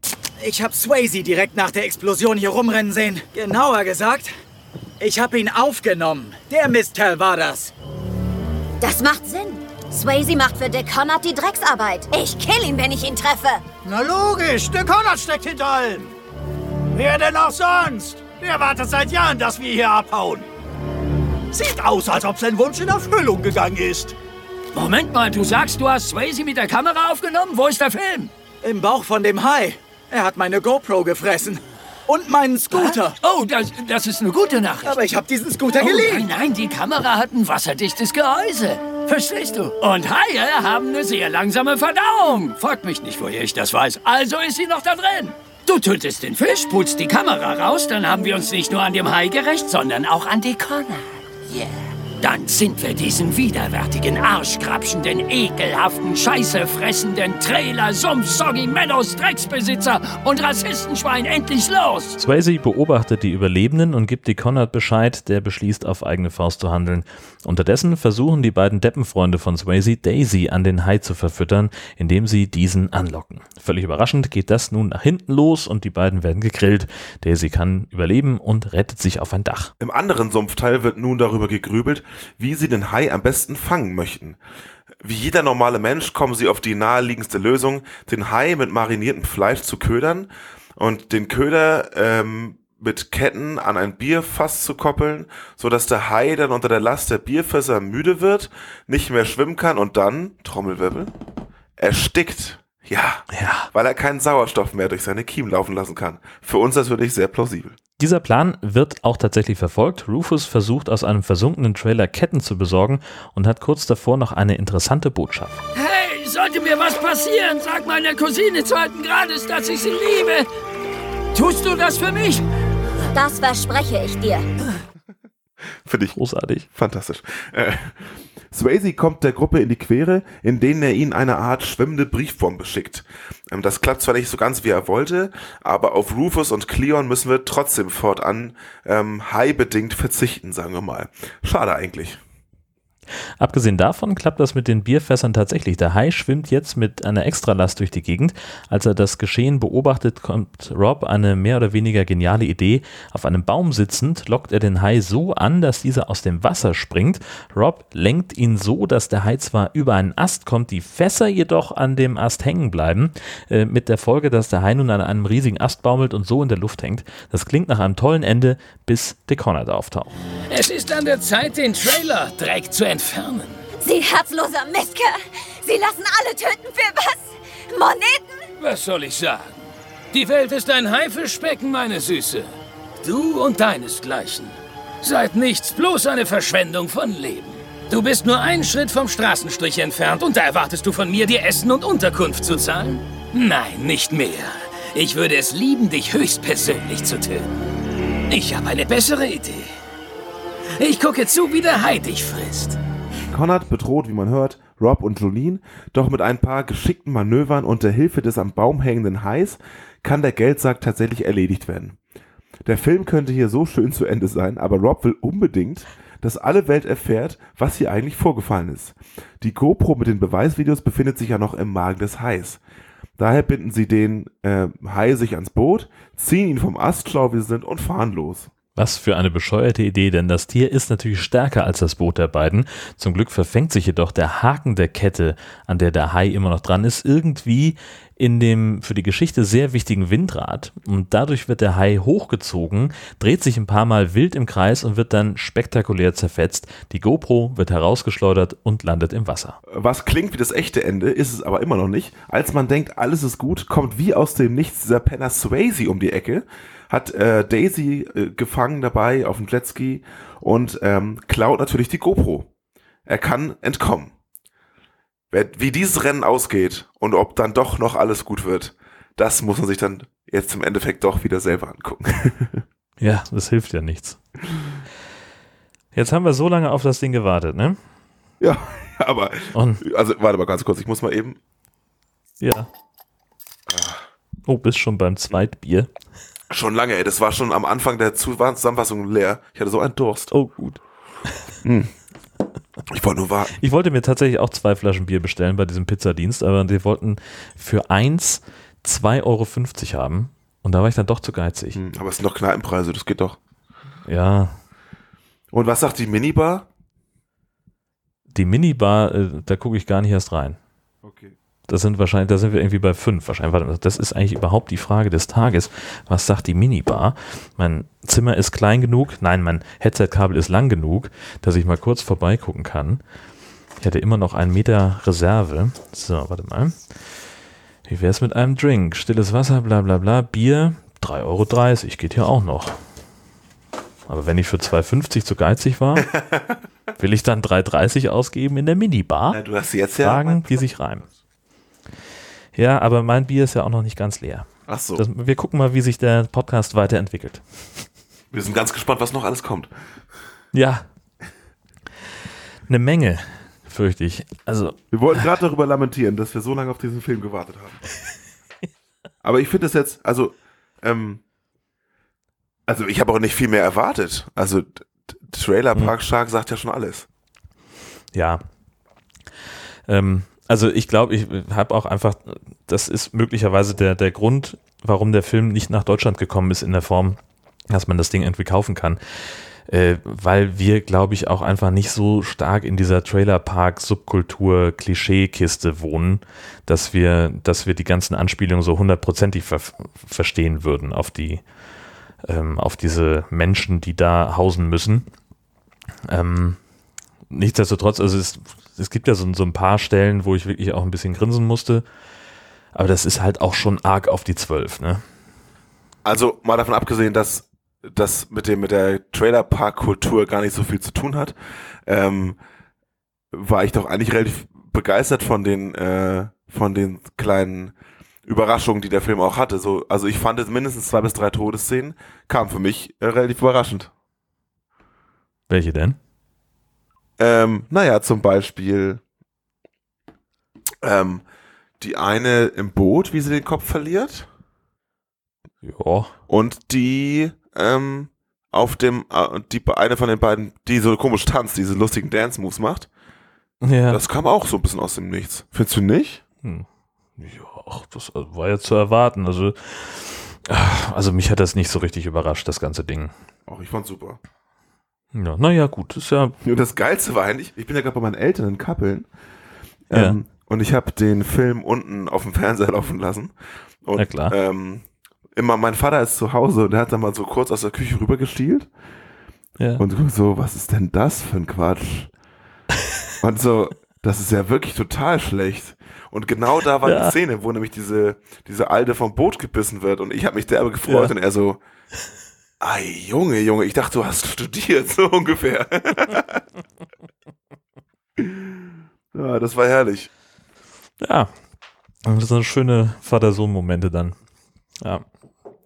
Speaker 9: Ich hab Swayze direkt nach der Explosion hier rumrennen sehen. Genauer gesagt, ich hab ihn aufgenommen. Der Mistkerl war das.
Speaker 2: Das macht Sinn. Swayze macht für Dick Connard die Drecksarbeit. Ich kill ihn, wenn ich ihn treffe.
Speaker 1: Na logisch, der Konrad steckt hinter allem. Wer denn auch sonst? Der wartet seit Jahren, dass wir hier abhauen. Sieht aus, als ob sein Wunsch in Erfüllung gegangen ist.
Speaker 10: Moment mal, du sagst, du hast Swayze mit der Kamera aufgenommen? Wo ist der Film?
Speaker 9: Im Bauch von dem Hai. Er hat meine GoPro gefressen. Und meinen Scooter.
Speaker 10: Oh, das, das ist eine gute Nachricht.
Speaker 9: Aber ich hab diesen Scooter
Speaker 10: Oh,
Speaker 9: geliehen.
Speaker 10: nein, nein, die Kamera hat ein wasserdichtes Gehäuse. Verstehst du? Und Haie haben eine sehr langsame Verdauung. Fragt mich nicht, woher ich das weiß. Also ist sie noch da drin. Du tötest den Fisch, putzt die Kamera raus, dann haben wir uns nicht nur an dem Hai gerecht, sondern auch an die Connor. Yeah. Dann sind wir diesen widerwärtigen, arschkrapschenden, ekelhaften, scheißefressenden Trailer, Sumpf, Soggy Meadows, Drecksbesitzer und Rassistenschwein endlich los.
Speaker 3: Swayze beobachtet die Überlebenden und gibt die Conrad Bescheid, der beschließt, auf eigene Faust zu handeln. Unterdessen versuchen die beiden Deppenfreunde von Swayze, Daisy an den Hai zu verfüttern, indem sie diesen anlocken. Völlig überraschend geht das nun nach hinten los und die beiden werden gegrillt. Daisy kann überleben und rettet sich auf ein Dach.
Speaker 4: Im anderen Sumpfteil wird nun darüber gegrübelt, wie sie den Hai am besten fangen möchten. Wie jeder normale Mensch kommen sie auf die naheliegendste Lösung, den Hai mit mariniertem Fleisch zu ködern und den Köder ähm, mit Ketten an ein Bierfass zu koppeln, so dass der Hai dann unter der Last der Bierfässer müde wird, nicht mehr schwimmen kann und dann, Trommelwirbel, erstickt. Ja,
Speaker 3: Ja.
Speaker 4: weil er keinen Sauerstoff mehr durch seine Kiemen laufen lassen kann. Für uns natürlich sehr plausibel.
Speaker 3: Dieser Plan wird auch tatsächlich verfolgt. Rufus versucht aus einem versunkenen Trailer Ketten zu besorgen und hat kurz davor noch eine interessante Botschaft.
Speaker 10: Hey, sollte mir was passieren, sag meiner Cousine zweiten Grades, dass ich sie liebe. Tust du das für mich?
Speaker 2: Das verspreche ich dir.
Speaker 4: Finde ich
Speaker 3: Großartig.
Speaker 4: fantastisch. Äh, Swayze kommt der Gruppe in die Quere, in denen er ihnen eine Art schwimmende Briefbombe schickt. Ähm, das klappt zwar nicht so ganz, wie er wollte, aber auf Rufus und Cleon müssen wir trotzdem fortan ähm, high-bedingt verzichten, sagen wir mal. Schade eigentlich.
Speaker 3: Abgesehen davon klappt das mit den Bierfässern tatsächlich. Der Hai schwimmt jetzt mit einer Extralast durch die Gegend. Als er das Geschehen beobachtet, kommt Rob eine mehr oder weniger geniale Idee. Auf einem Baum sitzend lockt er den Hai so an, dass dieser aus dem Wasser springt. Rob lenkt ihn so, dass der Hai zwar über einen Ast kommt, die Fässer jedoch an dem Ast hängen bleiben, äh, mit der Folge, dass der Hai nun an einem riesigen Ast baumelt und so in der Luft hängt. Das klingt nach einem tollen Ende, bis Deconard auftaucht.
Speaker 10: Es ist an der Zeit, den Trailer direkt zu entfernen.
Speaker 2: Sie herzloser Mistkerl! Sie lassen alle töten für was? Moneten?
Speaker 10: Was soll ich sagen? Die Welt ist ein Haifischbecken, meine Süße. Du und deinesgleichen. Seid nichts, bloß eine Verschwendung von Leben. Du bist nur einen Schritt vom Straßenstrich entfernt und da erwartest du von mir, dir Essen und Unterkunft zu zahlen? Nein, nicht mehr. Ich würde es lieben, dich höchstpersönlich zu töten. Ich habe eine bessere Idee. Ich gucke zu, wie der Hai dich frisst.
Speaker 4: Conrad bedroht, wie man hört, Rob und Jolene, doch mit ein paar geschickten Manövern und der Hilfe des am Baum hängenden Hais kann der Geldsack tatsächlich erledigt werden. Der Film könnte hier so schön zu Ende sein, aber Rob will unbedingt, dass alle Welt erfährt, was hier eigentlich vorgefallen ist. Die GoPro mit den Beweisvideos befindet sich ja noch im Magen des Hais. Daher binden sie den äh, Hai sich ans Boot, ziehen ihn vom Ast, schlau wie sie sind, und fahren los.
Speaker 3: Was für eine bescheuerte Idee, denn das Tier ist natürlich stärker als das Boot der beiden. Zum Glück verfängt sich jedoch der Haken der Kette, an der der Hai immer noch dran ist, irgendwie in dem für die Geschichte sehr wichtigen Windrad. Und dadurch wird der Hai hochgezogen, dreht sich ein paar Mal wild im Kreis und wird dann spektakulär zerfetzt. Die GoPro wird herausgeschleudert und landet im Wasser.
Speaker 4: Was klingt wie das echte Ende, ist es aber immer noch nicht. Als man denkt, alles ist gut, kommt wie aus dem Nichts dieser Penner Swayze um die Ecke, hat äh, Daisy äh, gefangen dabei auf dem Jetski und ähm, klaut natürlich die GoPro. Er kann entkommen. Wie dieses Rennen ausgeht und ob dann doch noch alles gut wird, das muss man sich dann jetzt im Endeffekt doch wieder selber angucken. <laughs>
Speaker 3: Ja, das hilft ja nichts. Jetzt haben wir so lange auf das Ding gewartet, ne?
Speaker 4: ja, <laughs> aber
Speaker 3: Und
Speaker 4: also warte mal ganz kurz, ich muss mal eben.
Speaker 3: ja. Oh, bist schon beim Zweitbier.
Speaker 4: Schon lange, ey, das war schon am Anfang der Zusammenfassung leer. Ich hatte so einen Durst.
Speaker 3: Oh, gut.
Speaker 4: Ich wollte nur warten.
Speaker 3: Ich wollte mir tatsächlich auch zwei Flaschen Bier bestellen bei diesem Pizzadienst, aber die wollten für eins 2,50 Euro haben. Und da war ich dann doch zu geizig.
Speaker 4: Hm, Aber es sind doch Kneipenpreise, das geht doch.
Speaker 3: Ja,
Speaker 4: Und was sagt die Minibar?
Speaker 3: die Minibar, äh, da gucke ich gar nicht erst rein.
Speaker 4: Okay.
Speaker 3: Das sind wahrscheinlich, da sind wir irgendwie bei fünf wahrscheinlich. Das ist eigentlich überhaupt die Frage des Tages. Was sagt die Minibar? Mein Zimmer ist klein genug, nein, mein Headset-Kabel ist lang genug, dass ich mal kurz vorbeigucken kann. Ich hätte immer noch einen Meter Reserve. So, warte mal. Wie wäre es mit einem Drink? Stilles Wasser, bla bla bla. Bier, 3,30 Euro, geht hier auch noch. Aber wenn ich für 2,50 zu geizig war, <laughs> will ich dann 3,30 ausgeben in der Minibar?
Speaker 4: Na, du hast jetzt ja.
Speaker 3: Fragen, die sich reimen. Ja, aber mein Bier ist ja auch noch nicht ganz leer.
Speaker 4: Ach so.
Speaker 3: Das, wir gucken mal, wie sich der Podcast weiterentwickelt.
Speaker 4: Wir sind ganz gespannt, was noch alles kommt.
Speaker 3: Ja. Eine Menge, fürchte ich. Also,
Speaker 4: Wir wollten gerade darüber lamentieren, dass wir so lange auf diesen Film gewartet haben. <laughs> Aber ich finde es jetzt, also, ähm, also ich habe auch nicht viel mehr erwartet. Also Trailer Park Shark sagt ja schon alles.
Speaker 3: ja. Ähm, also ich glaube, ich habe auch einfach, das ist möglicherweise der, der Grund, warum der Film nicht nach Deutschland gekommen ist in der Form, dass man das Ding irgendwie kaufen kann. Äh, weil wir, glaube ich, auch einfach nicht so stark in dieser Trailerpark-Subkultur-Klischee-Kiste wohnen, dass wir, dass wir die ganzen Anspielungen so hundertprozentig ver verstehen würden auf die, ähm, auf diese Menschen, die da hausen müssen. Ähm, nichtsdestotrotz, also es, es gibt ja so, so ein paar Stellen, wo ich wirklich auch ein bisschen grinsen musste. Aber das ist halt auch schon arg auf die Zwölf, ne?
Speaker 4: Also mal davon abgesehen, dass das mit dem mit der Trailer Park Kultur gar nicht so viel zu tun hat, ähm, war ich doch eigentlich relativ begeistert von den äh, von den kleinen Überraschungen, die der Film auch hatte. So, also ich fand es mindestens zwei bis drei Todesszenen, kam für mich äh, relativ überraschend.
Speaker 3: Welche denn?
Speaker 4: Ähm, naja, zum Beispiel ähm, die eine im Boot, wie sie den Kopf verliert.
Speaker 3: Ja.
Speaker 4: Und die ähm, auf dem, äh, die eine von den beiden, die so komisch tanzt, diese lustigen Dance-Moves macht.
Speaker 3: Ja.
Speaker 4: Das kam auch so ein bisschen aus dem Nichts. Findest du nicht?
Speaker 3: Hm. Ja, ach, das war ja zu erwarten. Also, ach, also mich hat das nicht so richtig überrascht, das ganze Ding.
Speaker 4: Auch ich fand's super.
Speaker 3: Ja, naja, gut, ist ja.
Speaker 4: Und das Geilste war eigentlich, ich bin ja gerade bei meinen Eltern in Kappeln.
Speaker 3: Ja.
Speaker 4: Ähm, und ich habe den Film unten auf dem Fernseher <laughs> laufen lassen. Und,
Speaker 3: Na klar.
Speaker 4: Ähm, immer, mein Vater ist zu Hause und der hat dann mal so kurz aus der Küche rüber gestielt.
Speaker 3: Ja.
Speaker 4: Und so, was ist denn das für ein Quatsch? <laughs> und so, das ist ja wirklich total schlecht. Und genau da war
Speaker 3: Ja.
Speaker 4: die Szene, wo nämlich diese, diese Alte vom Boot gebissen wird und ich habe mich derbe gefreut
Speaker 3: Ja.
Speaker 4: und er so, Ei, Junge, Junge, ich dachte, du hast <laughs> studiert, so ungefähr. <laughs> ja, das war herrlich.
Speaker 3: Ja. Das sind schöne Vater-Sohn-Momente dann. Ja.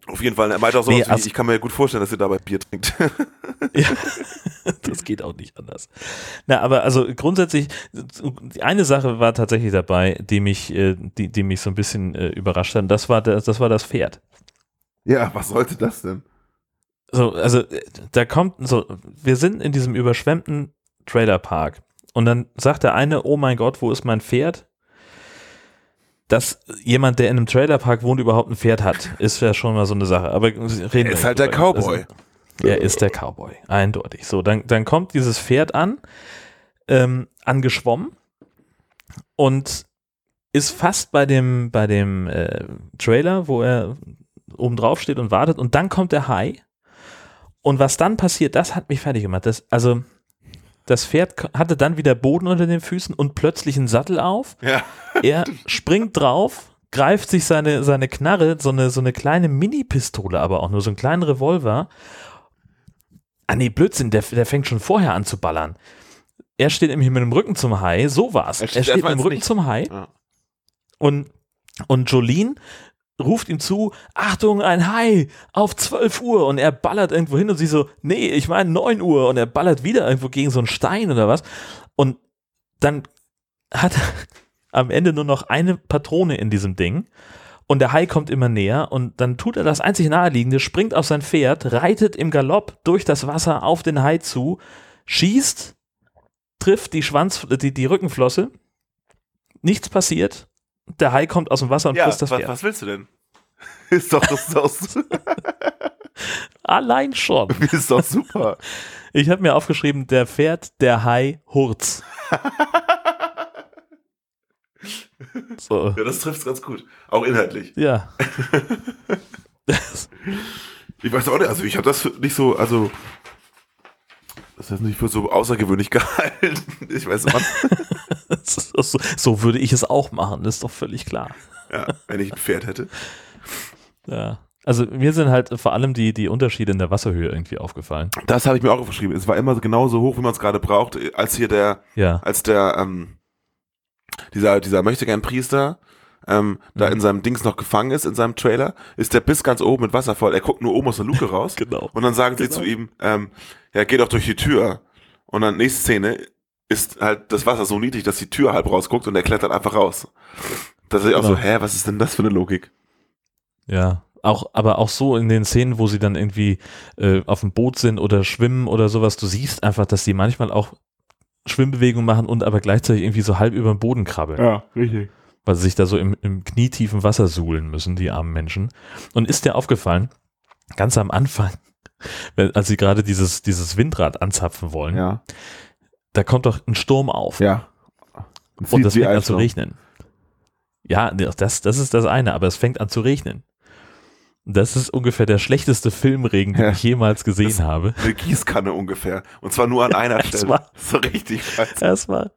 Speaker 4: Auf jeden Fall, er meinte auch so,
Speaker 3: Nee, also-
Speaker 4: ich kann mir gut vorstellen, dass ihr dabei Bier trinkt. <laughs>
Speaker 3: ja. Das geht auch nicht anders. Na, aber also grundsätzlich, die eine Sache war tatsächlich dabei, die mich, äh, die, die mich so ein bisschen äh, überrascht hat. Das war das, das war das Pferd.
Speaker 4: ja, was sollte das denn?
Speaker 3: So, also äh, da kommt so, wir sind in diesem überschwemmten Trailerpark und dann sagt der eine, oh mein Gott, wo ist mein Pferd? Dass jemand, der in einem Trailerpark wohnt, überhaupt ein Pferd hat, ist ja schon mal so eine Sache. Aber reden
Speaker 4: Er
Speaker 3: wir
Speaker 4: ist halt der
Speaker 3: drüber.
Speaker 4: Cowboy.
Speaker 3: Also, er ist der Cowboy, eindeutig. So, dann, dann kommt dieses Pferd an, ähm, angeschwommen und ist fast bei dem, bei dem äh, Trailer, wo er oben drauf steht und wartet und dann kommt der Hai und was dann passiert, das hat mich fertig gemacht. Das, also das Pferd hatte dann wieder Boden unter den Füßen und plötzlich einen Sattel auf.
Speaker 4: Ja.
Speaker 3: Er springt drauf, greift sich seine, seine Knarre, so eine, so eine kleine Mini-Pistole, aber auch nur so einen kleinen Revolver. Ah nee, Blödsinn, der, der fängt schon vorher an zu ballern. Er steht nämlich mit dem Rücken zum Hai, so war's.
Speaker 4: Er
Speaker 3: Er
Speaker 4: steht
Speaker 3: steht,
Speaker 4: erstmal
Speaker 3: mit dem Rücken
Speaker 4: Nichts.
Speaker 3: zum Hai
Speaker 4: Ja.
Speaker 3: und, und Jolene ruft ihm zu, Achtung, ein Hai auf 12 Uhr. Und er ballert irgendwo hin und sie so, nee, ich meine 9 Uhr. Und er ballert wieder irgendwo gegen so einen Stein oder was. Und dann hat er <laughs> am Ende nur noch eine Patrone in diesem Ding. Und der Hai kommt immer näher. Und dann tut er das einzig naheliegende, springt auf sein Pferd, reitet im Galopp durch das Wasser auf den Hai zu, schießt, trifft die Schwanz, die, die Rückenflosse, nichts passiert, der Hai kommt aus dem Wasser und
Speaker 4: Ja,
Speaker 3: frisst das Pferd.
Speaker 4: was willst du denn? <laughs> Ist doch, das doch, <laughs>
Speaker 3: Allein schon. <laughs>
Speaker 4: ist doch super.
Speaker 3: Ich habe mir aufgeschrieben, der Pferd, der Hai, Hurz. So,
Speaker 4: Ja, das trifft ganz gut. Auch inhaltlich.
Speaker 3: ja.
Speaker 4: Ich weiß auch nicht, also ich habe das nicht so, also das ist nicht für so außergewöhnlich <laughs> gehalten. Ich weiß man, <laughs>
Speaker 3: so, so, würde ich es auch machen, das ist doch völlig klar.
Speaker 4: ja, wenn ich ein Pferd hätte.
Speaker 3: Ja. Also mir sind halt vor allem die, die Unterschiede in der Wasserhöhe irgendwie aufgefallen.
Speaker 4: Das habe ich mir auch aufgeschrieben. Es war immer genauso hoch, wie man es gerade braucht, als hier der,
Speaker 3: Ja.
Speaker 4: als der, ähm, dieser, dieser Möchtegern-Priester ähm, da
Speaker 3: Mhm.
Speaker 4: in seinem Dings noch gefangen ist, in seinem Trailer, ist der bis ganz oben mit Wasser voll. Er guckt nur oben aus der Luke raus. <laughs>
Speaker 3: Genau.
Speaker 4: Und dann sagen sie
Speaker 3: Genau.
Speaker 4: zu ihm, ähm, ja, geh doch durch die Tür. Und dann nächste Szene ist halt das Wasser so niedrig, dass die Tür halb rausguckt und er klettert einfach raus. Da ist ich auch so,
Speaker 3: Genau.
Speaker 4: hä, was ist denn das für eine Logik?
Speaker 3: Ja. Auch, aber auch so in den Szenen, wo sie dann irgendwie äh, auf dem Boot sind oder schwimmen oder sowas, du siehst einfach, dass die manchmal auch Schwimmbewegungen machen und aber gleichzeitig irgendwie so halb über den Boden krabbeln.
Speaker 4: Ja, richtig.
Speaker 3: Weil sie sich da so im, im knietiefen Wasser suhlen müssen, die armen Menschen. Und ist dir aufgefallen, ganz am Anfang, <laughs> als sie gerade dieses, dieses Windrad anzapfen wollen,
Speaker 4: Ja.
Speaker 3: da kommt doch ein Sturm auf
Speaker 4: Ja.
Speaker 3: und das fängt an zu regnen. Ja, das, das ist das eine, aber es fängt an zu regnen. Das ist ungefähr der schlechteste Filmregen, den
Speaker 4: Ja.
Speaker 3: ich jemals gesehen
Speaker 4: Das-
Speaker 3: habe. <laughs>
Speaker 4: Eine Gießkanne ungefähr. Und zwar nur an einer
Speaker 3: Es
Speaker 4: Stelle.
Speaker 3: war- <laughs>
Speaker 4: so richtig scheiße.
Speaker 3: Erstmal,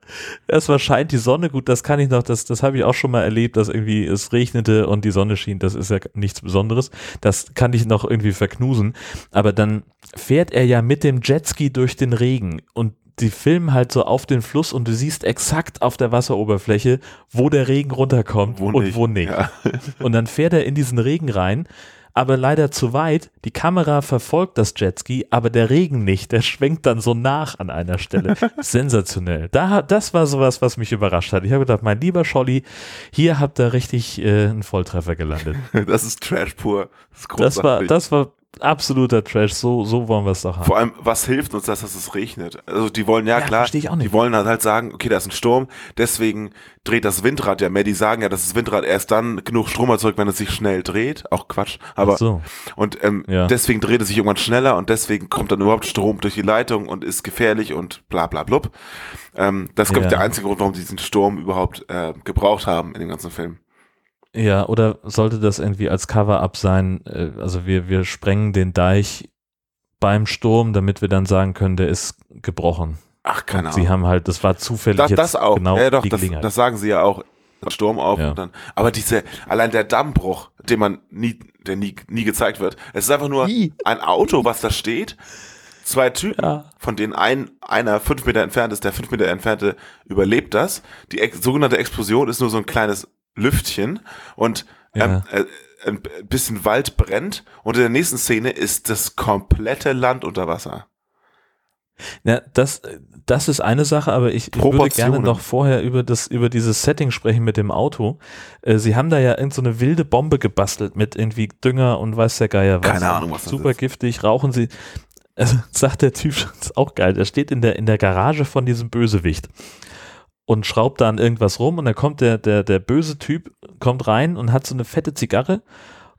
Speaker 3: erstmal scheint die Sonne gut, das kann ich noch, das, das habe ich auch schon mal erlebt, dass irgendwie es regnete und die Sonne schien, das ist ja nichts Besonderes. Das kann ich noch irgendwie verknusen. Aber dann fährt er ja mit dem Jetski durch den Regen und die filmen halt so auf den Fluss und du siehst exakt auf der Wasseroberfläche, wo der Regen runterkommt
Speaker 4: Wo
Speaker 3: und
Speaker 4: nicht.
Speaker 3: wo nicht.
Speaker 4: Ja.
Speaker 3: Und dann fährt er in diesen Regen rein. Aber leider zu weit. Die Kamera verfolgt das Jetski, aber der Regen nicht. Der schwenkt dann so nach an einer Stelle. <laughs> Sensationell. Da, das war sowas, was mich überrascht hat. Ich habe gedacht, mein lieber Scholli, hier habt ihr richtig äh, einen Volltreffer gelandet. <laughs>
Speaker 4: Das ist Trash pur. Das,
Speaker 3: Das war, das war absoluter Trash. So, so wollen wir es doch haben.
Speaker 4: Vor allem, was hilft uns das, dass es regnet? Also die wollen ja,
Speaker 3: Ja,
Speaker 4: klar,
Speaker 3: ich auch nicht.
Speaker 4: die wollen halt, halt sagen, okay, da ist ein Sturm, deswegen dreht das Windrad ja mehr. Die sagen ja, dass das Windrad erst dann genug Strom erzeugt, wenn es sich schnell dreht. Auch Quatsch. Aber
Speaker 3: so.
Speaker 4: und ähm,
Speaker 3: Ja.
Speaker 4: deswegen dreht es sich irgendwann schneller und deswegen kommt dann überhaupt Strom durch die Leitung und ist gefährlich und bla bla blub. Ähm, das ist, glaub ich,
Speaker 3: Ja.
Speaker 4: der einzige Grund, warum sie diesen Sturm überhaupt äh, gebraucht haben in dem ganzen Film.
Speaker 3: Ja, oder sollte das irgendwie als Cover-up sein? äh, Also wir, wir sprengen den Deich beim Sturm, damit wir dann sagen können, der ist gebrochen.
Speaker 4: Ach, keine
Speaker 3: Und Sie
Speaker 4: Ahnung.
Speaker 3: haben halt, das war zufällig
Speaker 4: Das,
Speaker 3: jetzt
Speaker 4: das auch.
Speaker 3: genau
Speaker 4: ja, doch,
Speaker 3: die
Speaker 4: das, das sagen sie ja auch. Sturm auf
Speaker 3: Ja.
Speaker 4: und dann. Aber diese, allein der Dammbruch, den man nie, der nie, nie gezeigt wird. Es ist einfach nur
Speaker 3: Nie.
Speaker 4: ein Auto, was da steht. Zwei Typen,
Speaker 3: Ja.
Speaker 4: von denen ein, einer fünf Meter entfernt ist, der fünf Meter entfernte überlebt das. Die ex sogenannte Explosion ist nur so ein kleines Lüftchen und ähm,
Speaker 3: Ja.
Speaker 4: äh, ein bisschen Wald brennt und in der nächsten Szene ist das komplette Land unter Wasser.
Speaker 3: Ja, das, das ist eine Sache, aber ich, ich würde gerne noch vorher über das, über dieses Setting sprechen mit dem Auto. Äh, Sie haben da ja irgend so eine wilde Bombe gebastelt mit irgendwie Dünger und weiß der Geier was.
Speaker 4: Keine Ahnung, was das
Speaker 3: Super
Speaker 4: ist.
Speaker 3: giftig, rauchen Sie. Also, <laughs> sagt der Typ, das ist auch geil, der steht in der, in der Garage von diesem Bösewicht und schraubt da an irgendwas rum und dann kommt der, der, der böse Typ, kommt rein und hat so eine fette Zigarre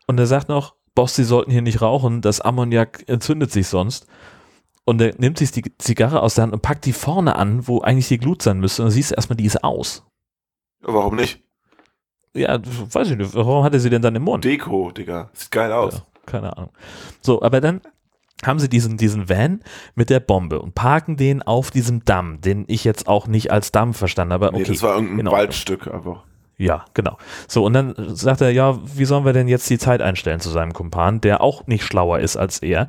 Speaker 3: und er sagt noch, Boss, Sie sollten hier nicht rauchen, das Ammoniak entzündet sich sonst. Und er nimmt sich die Zigarre aus der Hand und packt die vorne an, wo eigentlich die Glut sein müsste. Und dann siehst du erstmal, die ist aus.
Speaker 4: Warum nicht?
Speaker 3: Ja, weiß ich nicht, warum hat er sie denn dann im Mund?
Speaker 4: Deko, Digga. Sieht geil aus.
Speaker 3: Ja, keine Ahnung. So, aber dann haben sie diesen, diesen Van mit der Bombe und parken den auf diesem Damm, den ich jetzt auch nicht als Damm verstanden habe.
Speaker 4: Nee,
Speaker 3: Okay,
Speaker 4: das war irgendein
Speaker 3: in Ordnung.
Speaker 4: Waldstück einfach.
Speaker 3: Ja, genau. So, und dann sagt er, ja, wie sollen wir denn jetzt die Zeit einstellen zu seinem Kumpan, der auch nicht schlauer ist als er.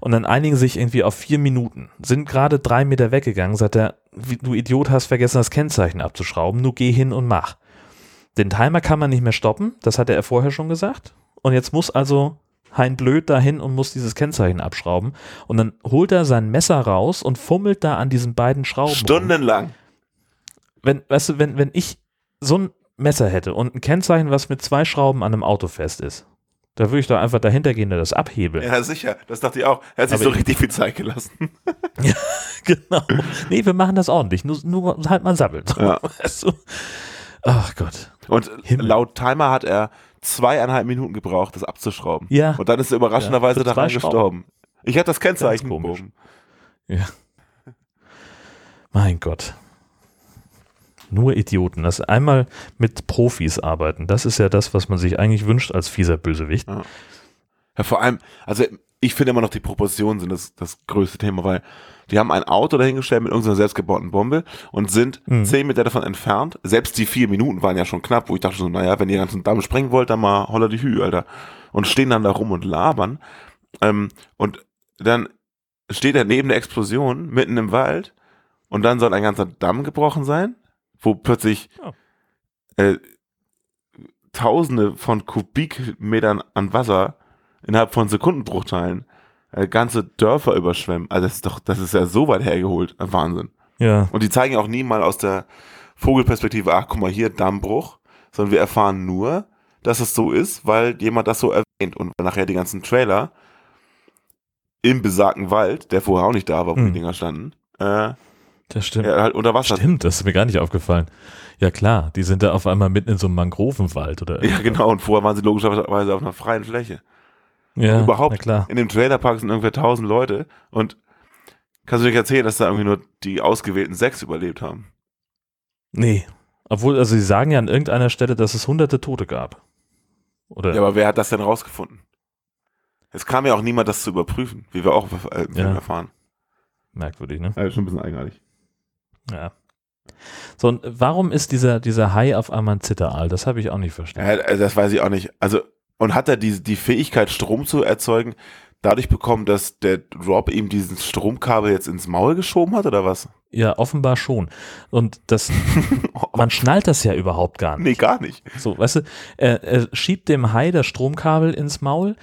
Speaker 3: Und dann einigen sich irgendwie auf vier Minuten, sind gerade drei Meter weggegangen, sagt er, du Idiot hast vergessen, das Kennzeichen abzuschrauben, nur geh hin und mach. Den Timer kann man nicht mehr stoppen, das hatte er vorher schon gesagt. Und jetzt muss also Hein Blöd dahin und muss dieses Kennzeichen abschrauben. Und dann holt er sein Messer raus und fummelt da an diesen beiden Schrauben. rum
Speaker 4: Stundenlang.
Speaker 3: wenn, weißt du, wenn, wenn ich so ein Messer hätte und ein Kennzeichen, was mit zwei Schrauben an einem Auto fest ist, da würde ich doch einfach dahinter gehen und das abhebeln.
Speaker 4: Ja, sicher. Das dachte ich auch. Er hat sich
Speaker 3: Aber
Speaker 4: so
Speaker 3: ich-
Speaker 4: richtig viel Zeit gelassen. <laughs> <laughs>
Speaker 3: genau. Nee, wir machen das ordentlich. Nur, nur halt mal sabbelt.
Speaker 4: Ja. <laughs>
Speaker 3: Weißt du? Ach Gott.
Speaker 4: Und
Speaker 3: Himmel.
Speaker 4: laut Timer hat er zweieinhalb Minuten gebraucht, das abzuschrauben.
Speaker 3: Ja.
Speaker 4: Und dann ist er überraschenderweise
Speaker 3: Ja,
Speaker 4: daran gestorben. Ich habe das Kennzeichen.
Speaker 3: Ganz komisch. Ja. Mein Gott. Nur Idioten. Das einmal mit Profis arbeiten, das ist ja das, was man sich eigentlich wünscht als fieser Bösewicht.
Speaker 4: Ja. Ja, vor allem, also ich finde immer noch die Proportionen sind das, das größte Thema, weil die haben ein Auto dahingestellt mit irgendeiner selbstgebauten Bombe und sind
Speaker 3: Mhm.
Speaker 4: zehn Meter davon entfernt. Selbst die vier Minuten waren ja schon knapp, wo ich dachte so, naja, wenn ihr ganzen Damm sprengen wollt, dann mal holla die Hü, Alter. Und stehen dann da rum und labern. Ähm, und dann steht er neben der Explosion, mitten im Wald, und dann soll ein ganzer Damm gebrochen sein, wo plötzlich äh, Tausende von Kubikmetern an Wasser innerhalb von Sekundenbruchteilen ganze Dörfer überschwemmen. Also das ist doch, das ist ja so weit hergeholt. Wahnsinn.
Speaker 3: Ja.
Speaker 4: Und die zeigen auch nie mal aus der Vogelperspektive, ach guck mal hier, Dammbruch, sondern wir erfahren nur, dass es so ist, weil jemand das so erwähnt und nachher die ganzen Trailer im besagten Wald, der vorher auch nicht da war, wo
Speaker 3: Hm.
Speaker 4: die Dinger standen, äh,
Speaker 3: Das stimmt.
Speaker 4: ja, halt unter Wasser.
Speaker 3: Stimmt, das ist mir gar nicht aufgefallen. Ja klar, die sind da auf einmal mitten in so einem Mangrovenwald oder
Speaker 4: Ja, genau. Und vorher waren sie logischerweise auf einer freien Fläche.
Speaker 3: Ja,
Speaker 4: Und überhaupt, in dem Trailerpark sind ungefähr 1000 Leute und kannst du dir erzählen, dass da irgendwie nur die ausgewählten sechs überlebt haben?
Speaker 3: Nee. Obwohl, also sie sagen ja an irgendeiner Stelle, dass es hunderte Tote gab. Oder?
Speaker 4: Ja, aber wer hat das denn rausgefunden? Es kam ja auch niemand, das zu überprüfen, wie wir auch äh, im Film
Speaker 3: Ja.
Speaker 4: erfahren.
Speaker 3: Merkwürdig, ne?
Speaker 4: Also schon ein bisschen eigenartig.
Speaker 3: Ja. So, und warum ist dieser, dieser Hai auf einmal ein Zitteraal? Das habe ich auch nicht verstanden.
Speaker 4: Ja, das weiß ich auch nicht. Also, und hat er die, die Fähigkeit, Strom zu erzeugen, dadurch bekommen, dass der Rob ihm dieses Stromkabel jetzt ins Maul geschoben hat, oder was?
Speaker 3: Ja, offenbar schon. Und das, <laughs> man schnallt das ja überhaupt gar nicht.
Speaker 4: Nee, gar nicht.
Speaker 3: So, weißt du, er, er schiebt dem Hai das Stromkabel ins Maul,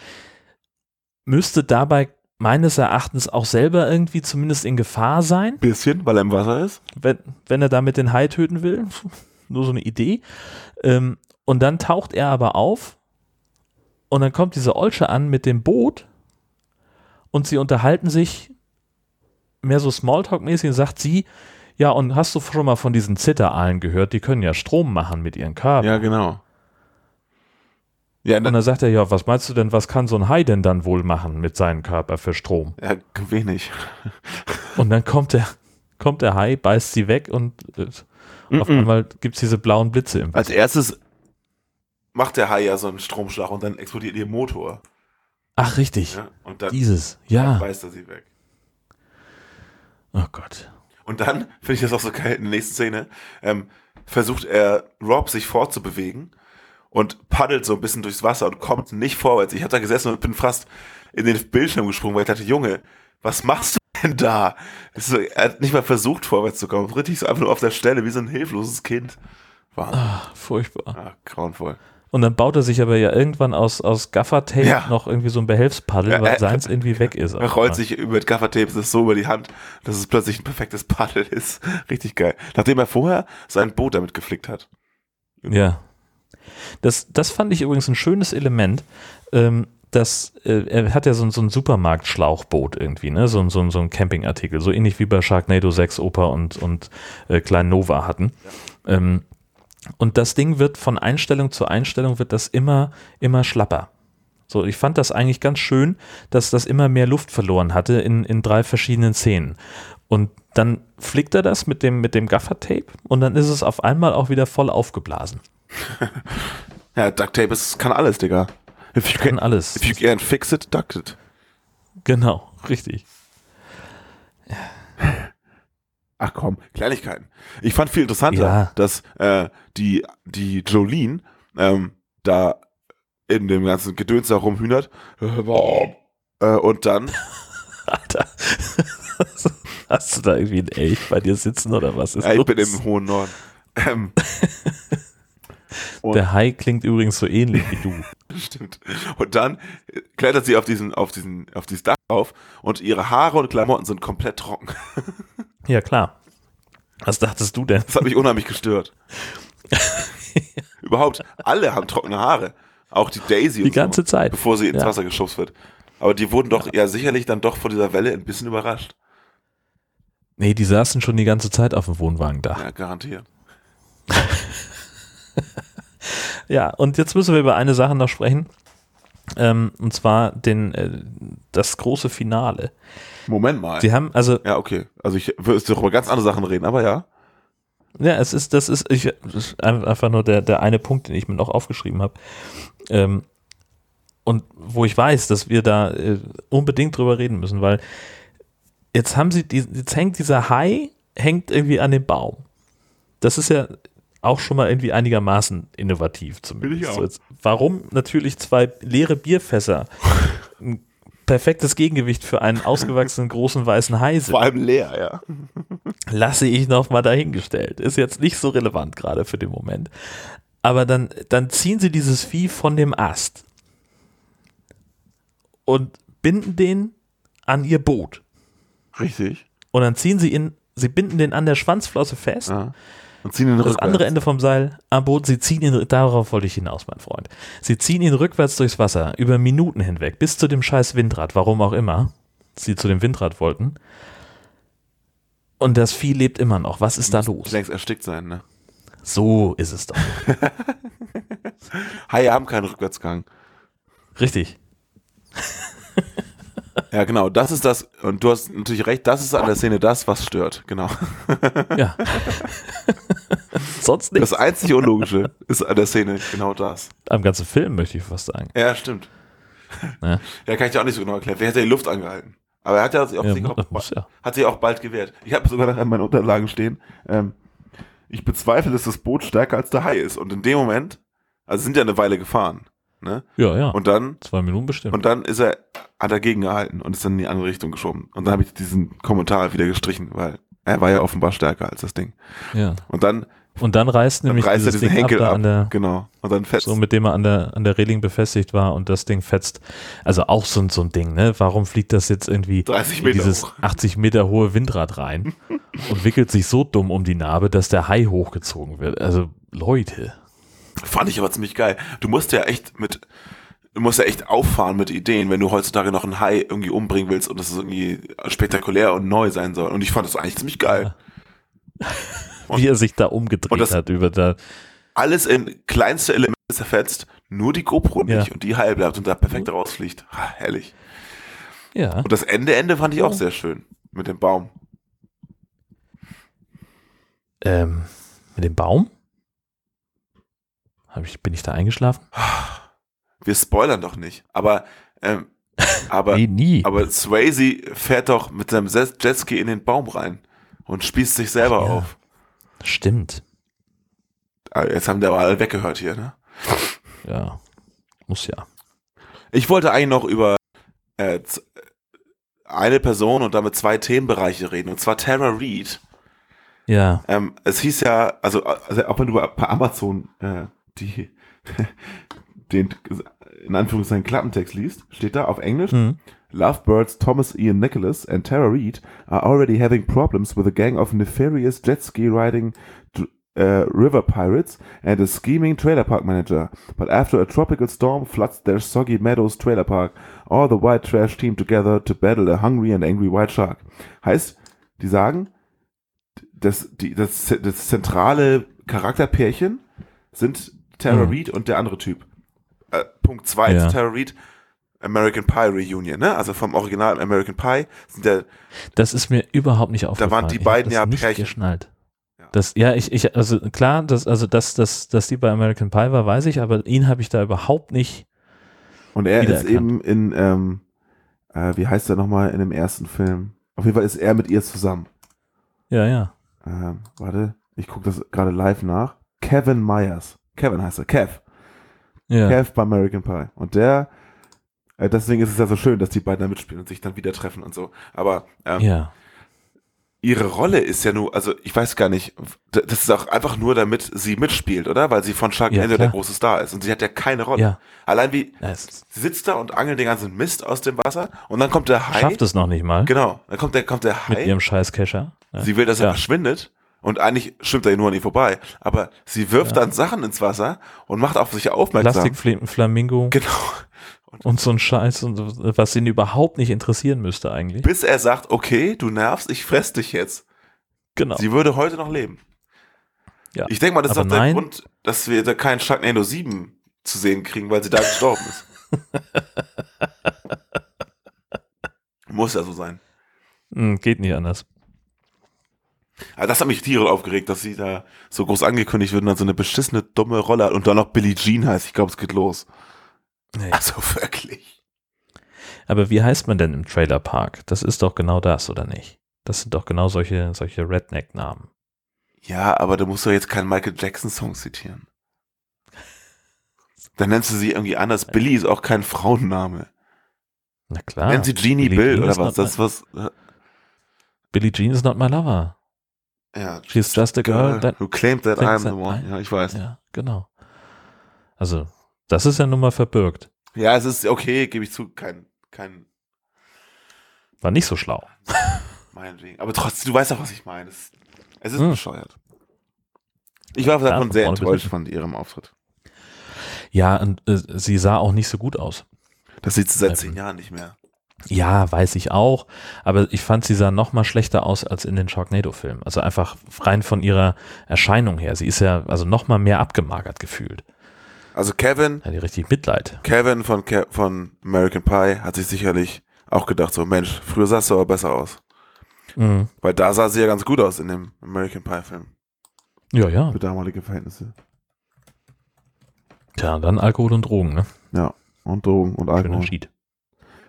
Speaker 3: müsste dabei meines Erachtens auch selber irgendwie zumindest in Gefahr sein,
Speaker 4: Bisschen, weil er im Wasser ist.
Speaker 3: wenn, wenn er damit den Hai töten will. <laughs> Nur so eine Idee. Ähm, und dann taucht er aber auf und dann kommt diese Olsche an mit dem Boot und sie unterhalten sich mehr so Smalltalk-mäßig und sagt sie, ja, und hast du schon mal von diesen Zitteraalen gehört? Die können ja Strom machen mit ihren Körpern.
Speaker 4: Ja, genau. Ja,
Speaker 3: Und dann sagt er, ja, was meinst du denn, was kann so ein Hai denn dann wohl machen mit seinem Körper für Strom?
Speaker 4: ja wenig.
Speaker 3: Und dann kommt der, kommt der Hai, beißt sie weg und äh, auf
Speaker 4: Mhm.
Speaker 3: einmal gibt es diese blauen Blitze im
Speaker 4: Als erstes macht der Hai ja so einen Stromschlag und dann explodiert ihr Motor.
Speaker 3: Ach, richtig.
Speaker 4: Ja? Und dann
Speaker 3: Dieses,
Speaker 4: dann
Speaker 3: ja.
Speaker 4: beißt er sie weg.
Speaker 3: Oh Gott.
Speaker 4: Und dann <laughs> finde ich das auch so geil in der nächsten Szene. Ähm, versucht er Rob sich fortzubewegen und paddelt so ein bisschen durchs Wasser und kommt nicht vorwärts. Ich habe da gesessen und bin fast in den Bildschirm gesprungen, weil ich dachte, Junge, was machst du denn da? So, er hat nicht mal versucht, vorwärts zu kommen. Richtig so einfach nur auf der Stelle, wie so ein hilfloses Kind. Wahnsinn.
Speaker 3: Ach, furchtbar.
Speaker 4: Ah, grauenvoll.
Speaker 3: Und dann baut er sich aber ja irgendwann aus, aus Gaffertape
Speaker 4: Ja.
Speaker 3: noch irgendwie so ein Behelfspaddel,
Speaker 4: Ja,
Speaker 3: weil
Speaker 4: er-
Speaker 3: seins irgendwie weg ist.
Speaker 4: Er rollt sich über Gaffertape das so über die Hand, dass es plötzlich ein perfektes Paddel ist. <laughs> Richtig geil. Nachdem er vorher sein Boot damit geflickt hat.
Speaker 3: Ja. Das, das fand ich übrigens ein schönes Element. Ähm, das, äh, er hat ja so, ein- so ein Supermarkt-Schlauchboot irgendwie, ne? So, ein- so, so ein Campingartikel, so ähnlich wie bei Sharknado 6 Opa und, und äh, Klein Nova hatten. Ähm, und das Ding wird von Einstellung zu Einstellung wird das immer, immer schlapper. So, ich fand das eigentlich ganz schön, dass das immer mehr Luft verloren hatte in, in drei verschiedenen Szenen. Und dann flickt er das mit dem, mit dem Gaffertape und dann ist es auf einmal auch wieder voll aufgeblasen. <laughs>
Speaker 4: Ja, Duct Tape ist, kann alles, Digga. If you
Speaker 3: Kann alles.
Speaker 4: If you can't fix it, duct it.
Speaker 3: Genau, richtig. <laughs>
Speaker 4: Ach komm, Kleinigkeiten. Ich fand viel interessanter,
Speaker 3: Ja.
Speaker 4: dass äh, die, die Jolene ähm, da in dem ganzen Gedöns da rumhühnert. Äh, und dann, <laughs>
Speaker 3: Alter. Hast du da irgendwie einen Elch bei dir sitzen oder was ist
Speaker 4: ja, ich
Speaker 3: los?
Speaker 4: bin im hohen Norden. Ähm,
Speaker 3: Der Hai klingt übrigens so ähnlich wie du. <laughs>
Speaker 4: Stimmt. Und dann klettert sie auf diesen, auf diesen, auf dieses Dach auf und ihre Haare und Klamotten sind komplett trocken. <laughs>
Speaker 3: Ja, klar. Was dachtest du denn?
Speaker 4: Das hat mich unheimlich gestört. <laughs> Überhaupt, alle haben trockene Haare. Auch die Daisy
Speaker 3: Die
Speaker 4: und so,
Speaker 3: ganze Zeit.
Speaker 4: bevor sie ins
Speaker 3: Ja.
Speaker 4: Wasser geschubst wird. Aber die wurden doch ja sicherlich dann doch von dieser Welle ein bisschen überrascht.
Speaker 3: Nee, die saßen schon die ganze Zeit auf dem Wohnwagendach.
Speaker 4: Ja, garantiert. <laughs>
Speaker 3: Ja, und jetzt müssen wir über eine Sache noch sprechen. Ähm, und zwar den, äh, das große Finale.
Speaker 4: Moment mal.
Speaker 3: Sie haben, also,
Speaker 4: ja, okay. Also ich würde doch über ganz andere Sachen reden, aber ja.
Speaker 3: ja, es ist, das ist, ich, das ist ein- einfach nur der, der eine Punkt, den ich mir noch aufgeschrieben habe. Ähm, und wo ich weiß, dass wir da äh, unbedingt drüber reden müssen, weil jetzt haben sie, die, jetzt hängt dieser Hai, hängt irgendwie an dem Baum. Das ist ja auch schon mal irgendwie einigermaßen innovativ zumindest.
Speaker 4: Auch.
Speaker 3: So jetzt, warum natürlich zwei leere Bierfässer <laughs> perfektes Gegengewicht für einen ausgewachsenen großen weißen Hai sind,
Speaker 4: Vor allem leer, ja.
Speaker 3: lasse ich noch mal dahingestellt. Ist jetzt nicht so relevant gerade für den Moment. Aber dann, dann ziehen sie dieses Vieh von dem Ast und binden den an ihr Boot.
Speaker 4: Richtig.
Speaker 3: Und dann ziehen sie ihn, sie binden den an der Schwanzflosse fest.
Speaker 4: Ja. Und ziehen ihn
Speaker 3: Das
Speaker 4: rückwärts.
Speaker 3: andere Ende vom Seil am Boot, sie ziehen ihn, darauf wollte ich hinaus, mein Freund. Sie ziehen ihn rückwärts durchs Wasser, über Minuten hinweg, bis zu dem scheiß Windrad, warum auch immer sie zu dem Windrad wollten. Und das Vieh lebt immer noch. Was ist da los?
Speaker 4: längst erstickt sein, ne?
Speaker 3: So ist es doch. <laughs>
Speaker 4: Haie haben keinen Rückwärtsgang.
Speaker 3: Richtig.
Speaker 4: Ja, genau, das ist das, und du hast natürlich recht, das ist an der Szene das, was stört, genau.
Speaker 3: Ja. Sonst nichts.
Speaker 4: Das einzige Unlogische ist an der Szene genau das.
Speaker 3: Am ganzen Film möchte ich fast sagen.
Speaker 4: Ja, stimmt.
Speaker 3: Ja.
Speaker 4: Ja, kann ich dir auch nicht so genau erklären. Wer hat ja die Luft angehalten? Aber er hat ja, sich auch,
Speaker 3: Ja,
Speaker 4: sich auch,
Speaker 3: muss ja.
Speaker 4: hat sich auch bald gewehrt. Ich habe sogar noch an meinen Unterlagen stehen. Ähm, ich bezweifle, dass das Boot stärker als der Hai ist. Und in dem Moment, also sind ja eine Weile gefahren. Ne?
Speaker 3: Ja, ja.
Speaker 4: Und dann,
Speaker 3: Zwei Minuten bestimmt.
Speaker 4: und dann ist er, hat er gegengehalten und ist dann in die andere Richtung geschoben. Und dann habe ich diesen Kommentar wieder gestrichen, weil Er war ja offenbar stärker als das Ding.
Speaker 3: Ja.
Speaker 4: Und dann,
Speaker 3: Und dann reißt
Speaker 4: dann
Speaker 3: nämlich
Speaker 4: reißt er diesen
Speaker 3: Ding
Speaker 4: Henkel
Speaker 3: ab,
Speaker 4: ab.
Speaker 3: an der,
Speaker 4: genau. Und dann fetzt.
Speaker 3: so mit dem er an der, an der Reling befestigt war und das Ding fetzt. Also auch so, ein- so ein Ding, ne? Warum fliegt das jetzt irgendwie
Speaker 4: 30
Speaker 3: in
Speaker 4: Meter
Speaker 3: dieses
Speaker 4: hoch.
Speaker 3: 80 Meter hohe Windrad rein <laughs> und wickelt sich so dumm um die Narbe, dass der Hai hochgezogen wird? Also Leute.
Speaker 4: Fand ich aber ziemlich geil. Du musst ja echt mit, du musst ja echt auffahren mit Ideen, wenn du heutzutage noch einen Hai irgendwie umbringen willst und das ist irgendwie spektakulär und neu sein soll. Und ich fand das eigentlich ziemlich geil. <laughs>
Speaker 3: Wie er sich da umgedreht
Speaker 4: und
Speaker 3: hat über da.
Speaker 4: Alles in kleinste Elemente zerfetzt, nur die GoPro
Speaker 3: Ja.
Speaker 4: nicht und die heil bleibt und da perfekt rausfliegt. Ha, herrlich.
Speaker 3: Ja.
Speaker 4: Und das Ende, Ende fand ich auch sehr schön. Mit dem Baum.
Speaker 3: Ähm, mit dem Baum? Ich, bin ich da eingeschlafen?
Speaker 4: Wir spoilern doch nicht. Aber, ähm, <laughs> aber,
Speaker 3: Nee, nie.
Speaker 4: aber Swayze fährt doch mit seinem Jet- Jetski in den Baum rein und spießt sich selber
Speaker 3: ja.
Speaker 4: auf.
Speaker 3: Stimmt.
Speaker 4: Ah, Jetzt haben die aber alle weggehört hier, ne?
Speaker 3: Ja. Muss ja.
Speaker 4: Ich wollte eigentlich noch über äh, eine Person und damit zwei Themenbereiche reden, und zwar Tara Reid.
Speaker 3: Ja.
Speaker 4: Ähm, es hieß ja, also, also auch wenn du bei Amazon äh, die, <laughs> den in Anführungszeichen Klappentext liest, steht da auf Englisch,
Speaker 3: Mhm.
Speaker 4: Lovebirds Thomas Ian Nicholas and Tara Reid are already having problems with a gang of nefarious jet ski riding uh, river pirates and a scheming trailer park manager. But after a tropical storm floods their soggy meadows trailer park, all the white trash team together to battle a hungry and angry white shark. Heißt, die sagen, das, die, das, das zentrale Charakterpärchen sind Tara
Speaker 3: Mhm.
Speaker 4: Reid und der andere Typ. Äh, Punkt zwei
Speaker 3: Ja.
Speaker 4: ist Tara Reid American Pie Reunion, ne? Also vom Original American Pie sind der,
Speaker 3: Das ist mir überhaupt nicht aufgefallen.
Speaker 4: waren die
Speaker 3: Ich
Speaker 4: beiden ja
Speaker 3: nicht
Speaker 4: Pärchen.
Speaker 3: geschnallt.
Speaker 4: Ja.
Speaker 3: Das, ja, ich, ich, also klar, das, also dass, dass, dass die bei American Pie war, weiß ich, aber ihn habe ich da überhaupt nicht.
Speaker 4: und er ist eben in, ähm, äh, wie heißt er nochmal in dem ersten Film? Auf jeden Fall ist er mit ihr zusammen.
Speaker 3: Ja, ja.
Speaker 4: Ähm, warte, ich gucke das gerade live nach. Kevin Myers. Kevin heißt er, Kev.
Speaker 3: Ja.
Speaker 4: Kev bei American Pie. Und der, äh, deswegen ist es ja so schön, dass die beiden da mitspielen und sich dann wieder treffen und so. Aber ähm,
Speaker 3: ja.
Speaker 4: ihre Rolle ist ja nur, also ich weiß gar nicht, das ist auch einfach nur, damit sie mitspielt, oder? Weil sie von Sharknado
Speaker 3: Ja,
Speaker 4: der große Star ist. Und sie hat ja keine Rolle.
Speaker 3: Ja.
Speaker 4: Allein wie,
Speaker 3: es
Speaker 4: sie sitzt da und angelt den ganzen Mist aus dem Wasser und dann kommt der Hai.
Speaker 3: schafft es noch nicht mal
Speaker 4: Genau, dann kommt der, kommt der
Speaker 3: mit
Speaker 4: Hai.
Speaker 3: ihrem scheiß Kescher. Ja.
Speaker 4: Sie will, dass er
Speaker 3: Ja.
Speaker 4: verschwindet. Und eigentlich schwimmt er nur an ihr vorbei. Aber sie wirft dann Sachen ins Wasser und macht auf sich aufmerksam.
Speaker 3: Plastikflamingo
Speaker 4: Genau. <laughs>
Speaker 3: und so ein Scheiß, und was ihn überhaupt nicht interessieren müsste eigentlich.
Speaker 4: Bis er sagt, okay, du nervst, ich fress dich jetzt.
Speaker 3: Genau.
Speaker 4: Sie würde heute noch leben.
Speaker 3: Ja.
Speaker 4: Ich denke mal, das ist
Speaker 3: Aber
Speaker 4: auch der
Speaker 3: nein.
Speaker 4: Grund, dass wir da keinen Sharknado 7 zu sehen kriegen, weil sie da gestorben ist. <laughs> Muss ja so sein.
Speaker 3: Hm, geht nicht anders.
Speaker 4: Aber das hat mich tierisch aufgeregt, dass sie da so groß angekündigt wird und dann so eine beschissene, dumme Rolle hat und dann noch Billie Jean heißt. Ich glaube, es geht los.
Speaker 3: Nee.
Speaker 4: Also wirklich.
Speaker 3: Aber wie heißt man denn im Trailerpark? Das ist doch genau das, oder nicht? Das sind doch genau solche, solche Redneck-Namen.
Speaker 4: Ja, aber du musst doch jetzt keinen Michael Jackson-Song zitieren. Dann nennst du sie irgendwie anders. Billy ist auch kein Frauenname.
Speaker 3: Na klar.
Speaker 4: Nennt sie Jeannie
Speaker 3: Billie
Speaker 4: Bill
Speaker 3: Jean
Speaker 4: oder was? Das was.
Speaker 3: Billie Jean is not my lover.
Speaker 4: Ja,
Speaker 3: She's just a girl that
Speaker 4: who claimed that I'm the one. Ja, ich weiß. Ja.
Speaker 3: Ja, genau. Also, das ist ja nun mal verbirgt.
Speaker 4: es ist okay, gebe ich zu. Kein, kein,
Speaker 3: War nicht so schlau. <laughs>
Speaker 4: meinetwegen. Aber trotzdem, du weißt doch, was ich meine. Es, es ist
Speaker 3: Hm.
Speaker 4: bescheuert. Ich war
Speaker 3: Ja,
Speaker 4: davon
Speaker 3: von
Speaker 4: sehr enttäuscht von ihrem Auftritt.
Speaker 3: Ja, und äh, sie sah auch nicht so gut aus.
Speaker 4: Das sieht sie seit
Speaker 3: Ähm,
Speaker 4: zehn Jahren nicht mehr.
Speaker 3: Ja, weiß ich auch. Aber ich fand, sie sah noch mal schlechter aus als in den Sharknado-Filmen. Also einfach rein von ihrer Erscheinung her. Sie ist ja also noch mal mehr abgemagert gefühlt.
Speaker 4: Also Kevin,
Speaker 3: Ja, die richtig Mitleid.
Speaker 4: Kevin von, Ke von American Pie hat sich sicherlich auch gedacht, so Mensch, früher sahst du aber besser aus.
Speaker 3: Mhm.
Speaker 4: Weil da sah sie ja ganz gut aus in dem American Pie Film.
Speaker 3: Ja, ja.
Speaker 4: Für damalige Verhältnisse.
Speaker 3: Tja, dann Alkohol und Drogen, ne?
Speaker 4: Ja. Und Drogen und
Speaker 3: Schöner
Speaker 4: Alkohol.
Speaker 3: Schied.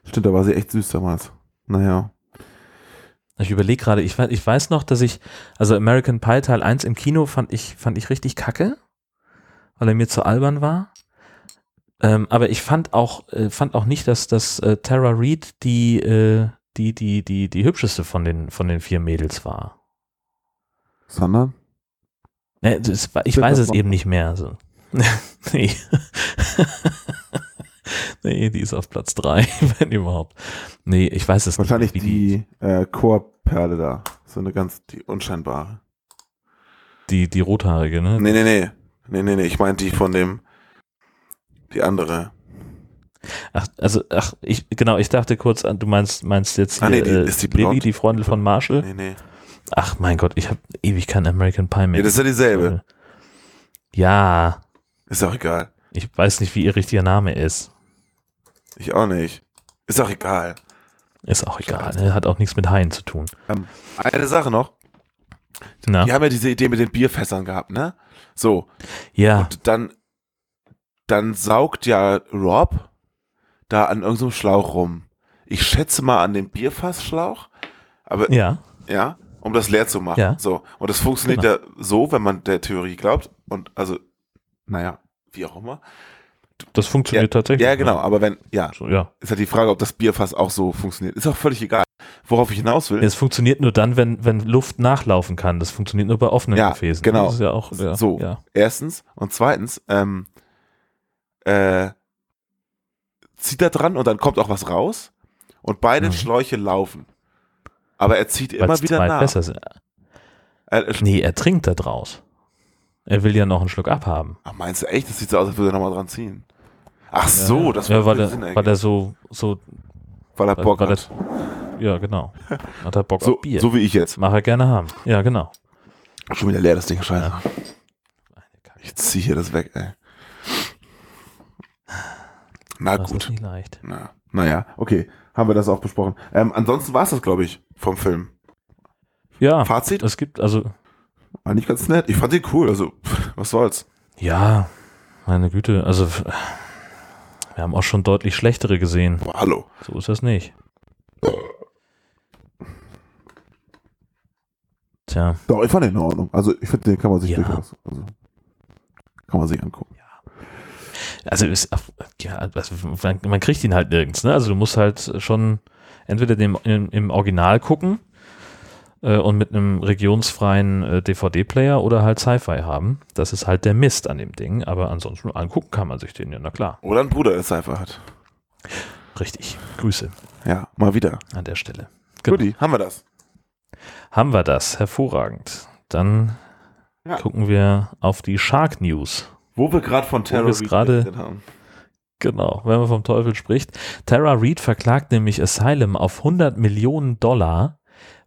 Speaker 4: Stimmt, da war sie echt süß damals. Naja.
Speaker 3: Ich überlege gerade, ich, weiß- ich weiß noch, dass ich, also American Pie Teil 1 im Kino fand ich, fand ich richtig kacke, weil er mir zu albern war. Ähm, aber ich fand auch, äh, fand auch nicht, dass, dass äh, Tara Reid die, äh, die, die, die, die hübscheste von den, von den vier Mädels war.
Speaker 4: Sondern?
Speaker 3: Ne, das, ich weiß es eben nicht mehr. Also. <laughs> nee. <laughs> nee, die ist auf Platz 3, <laughs> wenn überhaupt. Nee, ich weiß es
Speaker 4: Wahrscheinlich
Speaker 3: nicht.
Speaker 4: die äh, Chorperle da. So eine ganz, die unscheinbare.
Speaker 3: Die, die rothaarige, ne?
Speaker 4: Nee, nee, nee. Nee, nee, nee. Ich meine die von dem, die andere.
Speaker 3: Ach, also, ach, ich, genau, ich dachte kurz an, du meinst, meinst jetzt hier,
Speaker 4: Ah, nee, die-
Speaker 3: äh,
Speaker 4: ist die
Speaker 3: Lily, die Freundin von Marshall?
Speaker 4: Nee, nee.
Speaker 3: Ach mein Gott, ich habe ewig kein American Pie mehr.
Speaker 4: Nee, das ist ja dieselbe.
Speaker 3: Ja,
Speaker 4: Ist auch egal.
Speaker 3: ich weiß nicht, wie ihr richtiger Name ist.
Speaker 4: Ich auch nicht. Ist auch egal.
Speaker 3: Ist auch egal, ne? hat auch nichts mit Haien zu tun.
Speaker 4: Ähm, eine Sache noch.
Speaker 3: Na,
Speaker 4: Die haben ja diese Idee mit den Bierfässern gehabt, ne? So.
Speaker 3: ja,
Speaker 4: Und dann, dann saugt ja Rob da an irgendeinem Schlauch rum. Ich schätze mal an dem Bierfassschlauch. Aber
Speaker 3: ja,
Speaker 4: ja, um das leer zu machen.
Speaker 3: Ja.
Speaker 4: So. Und das funktioniert
Speaker 3: Genau.
Speaker 4: ja so, wenn man der Theorie glaubt. Und also, naja, wie auch immer.
Speaker 3: Das funktioniert
Speaker 4: ja,
Speaker 3: tatsächlich.
Speaker 4: Ja, genau. Aber wenn, ja,
Speaker 3: So, ja.
Speaker 4: ist halt die Frage, ob das Bierfass auch so funktioniert. Ist auch völlig egal. Worauf ich hinaus will.
Speaker 3: Es funktioniert nur dann, wenn, wenn Luft nachlaufen kann. Das funktioniert nur bei offenen
Speaker 4: Ja,
Speaker 3: Gefäßen.
Speaker 4: genau.
Speaker 3: Das ist ja auch, ja,
Speaker 4: so,
Speaker 3: ja.
Speaker 4: erstens. Und zweitens, ähm, äh, zieht er dran und dann kommt auch was raus. Und beide
Speaker 3: Mhm.
Speaker 4: Schläuche laufen. Aber er zieht immer
Speaker 3: Weil's
Speaker 4: wieder
Speaker 3: zwei
Speaker 4: nach.
Speaker 3: Fässer sind.
Speaker 4: Äh,
Speaker 3: Nee, er trinkt da draus. Er will ja noch einen Schluck abhaben.
Speaker 4: ach, meinst du echt? Das sieht so aus, als würde er nochmal dran ziehen. Ach so, das
Speaker 3: ja, weil er,
Speaker 4: Sinn
Speaker 3: weil
Speaker 4: ergeben.
Speaker 3: er so, so,
Speaker 4: weil er
Speaker 3: weil-
Speaker 4: Bock
Speaker 3: weil
Speaker 4: hat.
Speaker 3: ja, genau. Hat er Bock
Speaker 4: So,
Speaker 3: auf Bier.
Speaker 4: so wie ich jetzt.
Speaker 3: Mach er gerne haben. Ja, genau.
Speaker 4: Schon wieder leer, das Ding. Scheiße. Ich ziehe hier das weg, ey. Na
Speaker 3: Das ist
Speaker 4: gut.
Speaker 3: nicht leicht.
Speaker 4: Na, naja, okay. Haben wir das auch besprochen. Ähm, ansonsten war es das, glaube ich, vom Film.
Speaker 3: Ja,
Speaker 4: Fazit?
Speaker 3: es gibt, also,
Speaker 4: War nicht ganz nett. Ich fand den cool. Also, was soll's.
Speaker 3: ja, meine Güte, also, wir haben auch schon deutlich schlechtere gesehen.
Speaker 4: Aber hallo.
Speaker 3: So ist das nicht. Tja,
Speaker 4: Doch, ich fand den in Ordnung. Also, ich finde, den kann man sich
Speaker 3: Ja.
Speaker 4: durchaus. Also, kann man sich angucken.
Speaker 3: also ist, ja, also man, man kriegt ihn halt nirgends, ne? Also du musst halt schon entweder dem, im, im Original gucken äh, und mit einem regionsfreien äh, DVD-Player oder halt Sci-Fi haben. Das ist halt der Mist an dem Ding, aber ansonsten angucken kann man sich den ja, na klar.
Speaker 4: Oder ein Bruder, der Cypher hat.
Speaker 3: Richtig. Grüße
Speaker 4: Ja, mal wieder.
Speaker 3: an der Stelle. Genau.
Speaker 4: Guti, haben wir das.
Speaker 3: Haben wir das, hervorragend. Dann
Speaker 4: Ja.
Speaker 3: gucken wir auf die Shark News.
Speaker 4: Wo wir gerade von Terror geredet haben.
Speaker 3: Genau, wenn man vom Teufel spricht. Tara Reid verklagt nämlich Asylum auf 100 Millionen Dollar,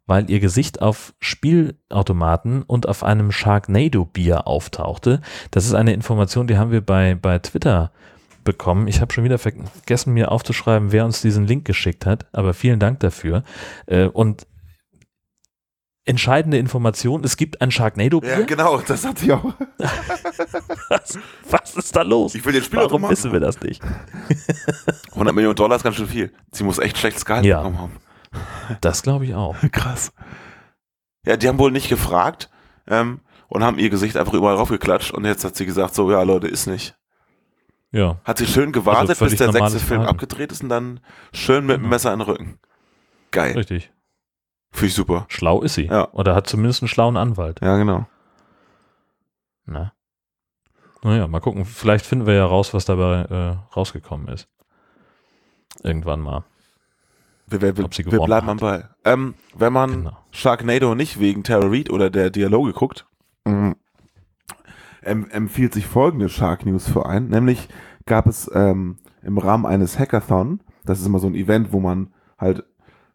Speaker 3: weil ihr Gesicht auf Spielautomaten und auf einem Sharknado-Bier auftauchte. Das ist eine Information, die haben wir bei, bei Twitter bekommen. Ich habe schon wieder vergessen, mir aufzuschreiben, wer uns diesen Link geschickt hat, aber vielen Dank dafür. Äh, Und entscheidende Information, es gibt ein Sharknado-Bier.
Speaker 4: Ja, genau, das hatte ich auch. <laughs>
Speaker 3: was, was ist da los?
Speaker 4: Ich will den
Speaker 3: Warum
Speaker 4: Spielautomaten.
Speaker 3: wissen wir das nicht? <laughs>
Speaker 4: 100 Millionen Dollar ist ganz schön viel. Sie muss echt schlechtes Gehalt
Speaker 3: Ja.
Speaker 4: bekommen haben.
Speaker 3: Das glaube ich auch. <laughs>
Speaker 4: Krass. Ja, die haben wohl nicht gefragt ähm, und haben ihr Gesicht einfach überall raufgeklatscht und jetzt hat sie gesagt, so, ja Leute, ist nicht.
Speaker 3: Ja.
Speaker 4: Hat sie schön gewartet, bis
Speaker 3: völlig
Speaker 4: der sechste Film abgedreht ist und dann schön mit dem
Speaker 3: Genau.
Speaker 4: Messer in den Rücken. Geil.
Speaker 3: Richtig.
Speaker 4: Finde ich super.
Speaker 3: Schlau ist sie.
Speaker 4: Ja.
Speaker 3: Oder hat zumindest einen schlauen Anwalt.
Speaker 4: Ja, genau.
Speaker 3: Na. Naja, mal gucken. Vielleicht finden wir ja raus, was dabei äh, rausgekommen ist. Irgendwann mal.
Speaker 4: Wir, wir, wir, wir bleiben
Speaker 3: hat.
Speaker 4: am Ball. Ähm, wenn man
Speaker 3: Genau.
Speaker 4: Sharknado nicht wegen Tara Reid oder der Dialoge guckt, ähm, em, empfiehlt sich folgende Shark News für einen. Nämlich gab es ähm, im Rahmen eines Hackathon, das ist immer so ein Event, wo man halt,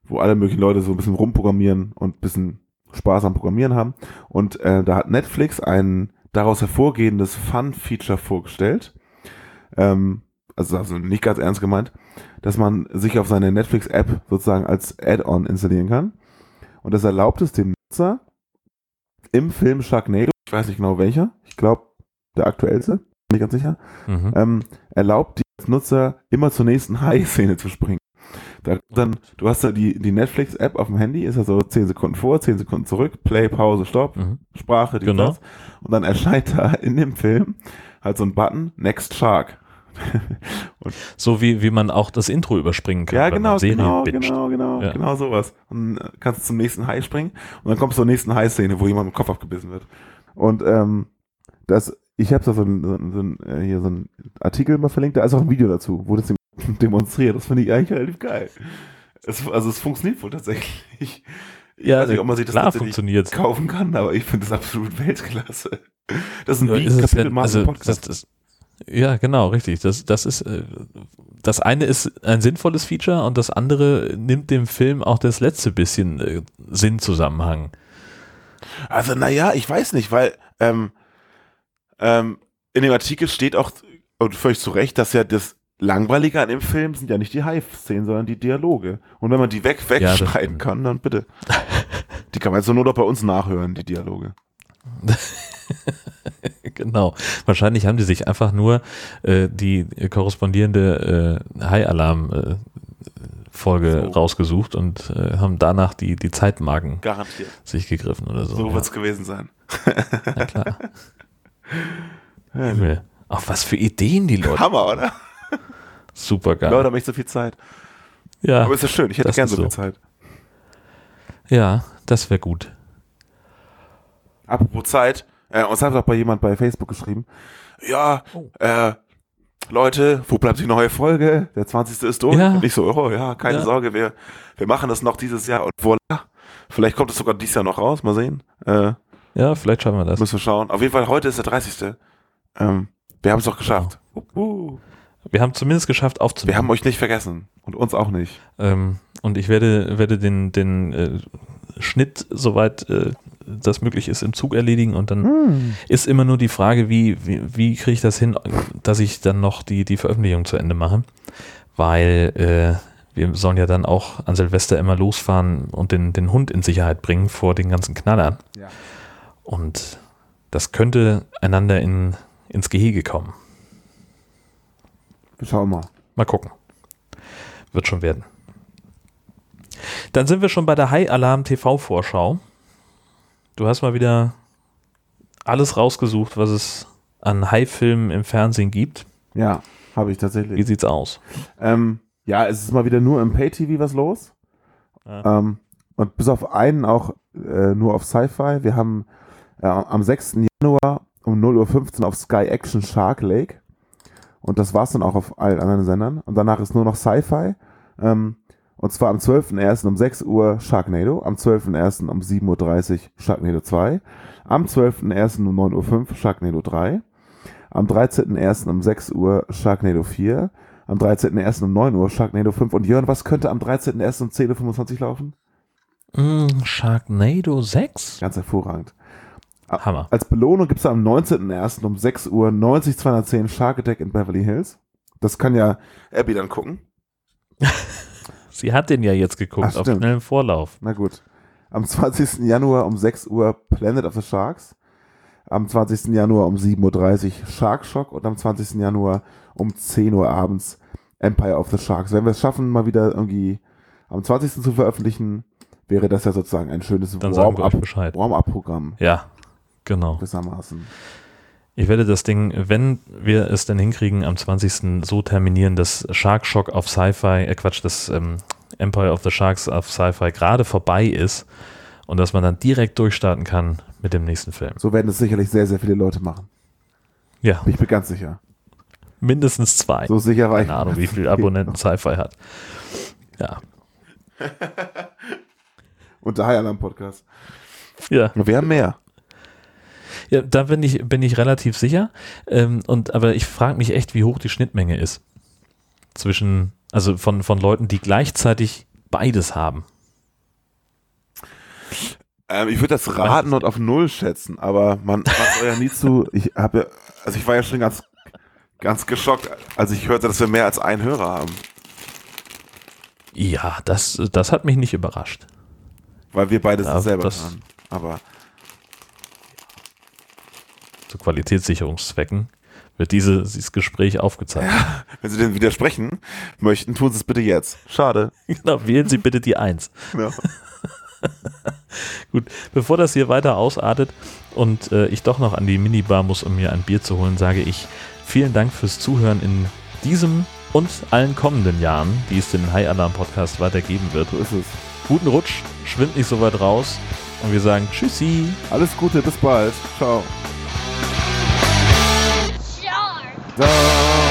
Speaker 4: wo alle möglichen Leute so ein bisschen rumprogrammieren und ein bisschen Spaß am Programmieren haben. Und äh, da hat Netflix ein daraus hervorgehendes Fun-Feature vorgestellt. Ähm, also, also nicht ganz ernst gemeint, dass man sich auf seine Netflix-App sozusagen als Add-on installieren kann. Und das erlaubt es dem Nutzer im Film Sharknado, ich weiß nicht genau welcher, ich glaube der aktuellste, bin ich ganz sicher,
Speaker 3: Mhm.
Speaker 4: ähm, erlaubt als Nutzer immer zur nächsten <laughs> High-Szene zu springen. Da, dann, du hast da die, die Netflix-App auf dem Handy, ist ja so 10 Sekunden vor, 10 Sekunden zurück, Play, Pause, Stopp,
Speaker 3: Mhm.
Speaker 4: Sprache, die
Speaker 3: Genau.
Speaker 4: das. Und dann erscheint da in dem Film halt so ein Button, Next Shark. <laughs>
Speaker 3: So wie, wie man auch das Intro überspringen kann.
Speaker 4: Ja, genau, genau,
Speaker 3: binged.
Speaker 4: genau, genau,
Speaker 3: Ja.
Speaker 4: genau sowas. Und dann kannst du zum nächsten Hai springen und dann kommst du zur nächsten Hai-Szene, wo jemand im Kopf abgebissen wird. Und ähm, das, ich habe da so ein, so ein, äh, hier so ein Artikel mal verlinkt, da ist auch ein Video dazu, wo das dem- <laughs> demonstriert. Das finde ich eigentlich relativ geil. Es, also es funktioniert wohl tatsächlich. Ich
Speaker 3: Ja,
Speaker 4: weiß nicht, ob man sich das
Speaker 3: klar
Speaker 4: tatsächlich
Speaker 3: funktioniert's.
Speaker 4: kaufen kann, aber ich finde das absolut Weltklasse. Das ist ein
Speaker 3: Ja, es
Speaker 4: Kapitel Marvel
Speaker 3: also,
Speaker 4: Podcast.
Speaker 3: das, das, ja, genau, richtig. Das, das ist, äh, das eine ist ein sinnvolles Feature und das andere nimmt dem Film auch das letzte bisschen äh, Sinnzusammenhang.
Speaker 4: Also, naja, ich weiß nicht, weil ähm, ähm, in dem Artikel steht auch, und völlig zu Recht, dass ja das Langweilige an dem Film sind ja nicht die Hive-Szenen, sondern die Dialoge. Und wenn man die weg wegschneiden
Speaker 3: stimmt.
Speaker 4: kann, dann bitte. <laughs> Die kann man jetzt nur noch bei uns nachhören, die Dialoge. <laughs>
Speaker 3: genau. Wahrscheinlich haben die sich einfach nur äh, die korrespondierende äh, High-Alarm-Folge
Speaker 4: So.
Speaker 3: rausgesucht und äh, haben danach die, die Zeitmarken
Speaker 4: Garantiert.
Speaker 3: sich gegriffen oder so.
Speaker 4: So
Speaker 3: ja.
Speaker 4: wird's gewesen sein.
Speaker 3: Na klar. <laughs> Himmel. Auch was für Ideen die Leute.
Speaker 4: Hammer, oder?
Speaker 3: Super geil.
Speaker 4: Leute haben echt so viel Zeit.
Speaker 3: ja,
Speaker 4: Aber ist ja schön, ich hätte gern so viel. Zeit.
Speaker 3: ja, das wäre gut.
Speaker 4: Apropos Zeit, äh, uns hat auch bei jemand bei Facebook geschrieben, ja,
Speaker 3: Oh.
Speaker 4: äh, Leute, wo bleibt die neue Folge? Der 20. ist durch.
Speaker 3: Ja.
Speaker 4: Und ich so, oh ja, keine
Speaker 3: Ja.
Speaker 4: Sorge, wir, wir machen das noch dieses Jahr und voilà. Vielleicht kommt es sogar dieses Jahr noch raus, mal sehen. Äh,
Speaker 3: Ja, vielleicht schaffen wir das.
Speaker 4: müssen wir schauen. Auf jeden Fall, heute ist der 30. Ähm, wir haben es doch geschafft. Uh,
Speaker 3: Wir haben zumindest geschafft aufzunehmen.
Speaker 4: wir haben euch nicht vergessen. Und uns auch nicht.
Speaker 3: Ähm, und ich werde, werde den, den äh, Schnitt, soweit äh, das möglich ist, im Zug erledigen und dann ist immer nur die Frage, wie, wie, wie kriege ich das hin, dass ich dann noch die, die Veröffentlichung zu Ende mache. Weil äh, wir sollen ja dann auch an Silvester immer losfahren und den, den Hund in Sicherheit bringen vor den ganzen Knallern.
Speaker 4: Ja.
Speaker 3: Und das könnte einander in, ins Gehege kommen.
Speaker 4: Wir schauen mal.
Speaker 3: Mal gucken. Wird schon werden. Dann sind wir schon bei der High Alarm TV Vorschau. Du hast mal wieder alles rausgesucht, was es an High-Filmen im Fernsehen gibt.
Speaker 4: Ja, habe ich
Speaker 3: Wie
Speaker 4: tatsächlich.
Speaker 3: sieht's aus?
Speaker 4: Ähm, ja, es ist mal wieder nur im Pay-TV was los.
Speaker 3: Ja.
Speaker 4: Ähm, und bis auf einen auch äh, nur auf Sci-Fi. Wir haben äh, am 6. Januar um 0.15 Uhr auf Sky Action Shark Lake. Und das war's dann auch auf allen anderen Sendern. Und danach ist nur noch Sci-Fi. Ähm, und zwar am 12.01. um 6 Uhr Sharknado, am 12.01. um 7.30 Uhr Sharknado 2, am 12.01. um 9.05 Uhr Sharknado 3, am 13.01. um 6 Uhr Sharknado 4, am 13.01. um 9 Uhr Sharknado 5. Und Jörn, was könnte am 13.01. um 10.25 Uhr laufen?
Speaker 3: Mm, Sharknado 6?
Speaker 4: Ganz hervorragend.
Speaker 3: Hammer.
Speaker 4: Als Belohnung gibt es am 19.01. um 6 Uhr 90210 Shark Attack in Beverly Hills. Das kann ja Abby dann gucken. <laughs>
Speaker 3: Sie hat den ja jetzt geguckt,
Speaker 4: Ach,
Speaker 3: auf
Speaker 4: stimmt.
Speaker 3: schnellem Vorlauf.
Speaker 4: Na gut. Am 20. Januar um 6 Uhr Planet of the Sharks. Am 20. Januar um 7.30 Uhr Shark Shock und am 20. Januar um 10 Uhr abends Empire of the Sharks. Wenn wir es schaffen, mal wieder irgendwie am 20. zu veröffentlichen, wäre das ja sozusagen ein schönes. Warm-up-Programm
Speaker 3: Ja, genau.
Speaker 4: gewissermaßen.
Speaker 3: Ich werde das Ding, wenn wir es denn hinkriegen, am 20. so terminieren, dass Shark Shock auf Sci-Fi, äh Quatsch, das ähm, Empire of the Sharks auf Sci-Fi gerade vorbei ist und dass man dann direkt durchstarten kann mit dem nächsten Film.
Speaker 4: So werden es sicherlich sehr, sehr viele Leute machen.
Speaker 3: Ja,
Speaker 4: Bin ich mir ganz sicher.
Speaker 3: mindestens zwei.
Speaker 4: So sicher war ich.
Speaker 3: Keine Ahnung, wie viele <laughs> Abonnenten Sci-Fi hat. Ja, <laughs>
Speaker 4: Und der High Alarm Podcast.
Speaker 3: ja.
Speaker 4: Wir haben mehr.
Speaker 3: Ja, da bin ich, bin ich relativ sicher. Ähm, und, aber ich frage mich echt, wie hoch die Schnittmenge ist. Zwischen, also von, von Leuten, die gleichzeitig beides haben.
Speaker 4: Ähm, ich würde das raten und auf Null schätzen, aber man, man soll ja nie zu. <laughs> Ich habe ja, also ich war ja schon ganz, ganz geschockt, als ich hörte, dass wir mehr als einen Hörer haben.
Speaker 3: Ja, das, das hat mich nicht überrascht.
Speaker 4: Weil wir beide
Speaker 3: Ja,
Speaker 4: selber
Speaker 3: das-
Speaker 4: hören. Aber
Speaker 3: Qualitätssicherungszwecken wird diese, dieses Gespräch aufgezeichnet.
Speaker 4: wenn Sie dem widersprechen möchten, tun Sie es bitte jetzt. Schade. <laughs>
Speaker 3: Genau, wählen Sie bitte die Eins.
Speaker 4: Genau. <laughs>
Speaker 3: Gut, bevor das hier weiter ausartet und äh, ich doch noch an die Minibar muss, um mir ein Bier zu holen, sage ich vielen Dank fürs Zuhören in diesem und allen kommenden Jahren, die es den High Alarm Podcast weitergeben wird.
Speaker 4: So ist es.
Speaker 3: Guten Rutsch, schwind nicht so weit raus und wir sagen Tschüssi.
Speaker 4: Alles Gute, bis bald. Ciao. Ciao.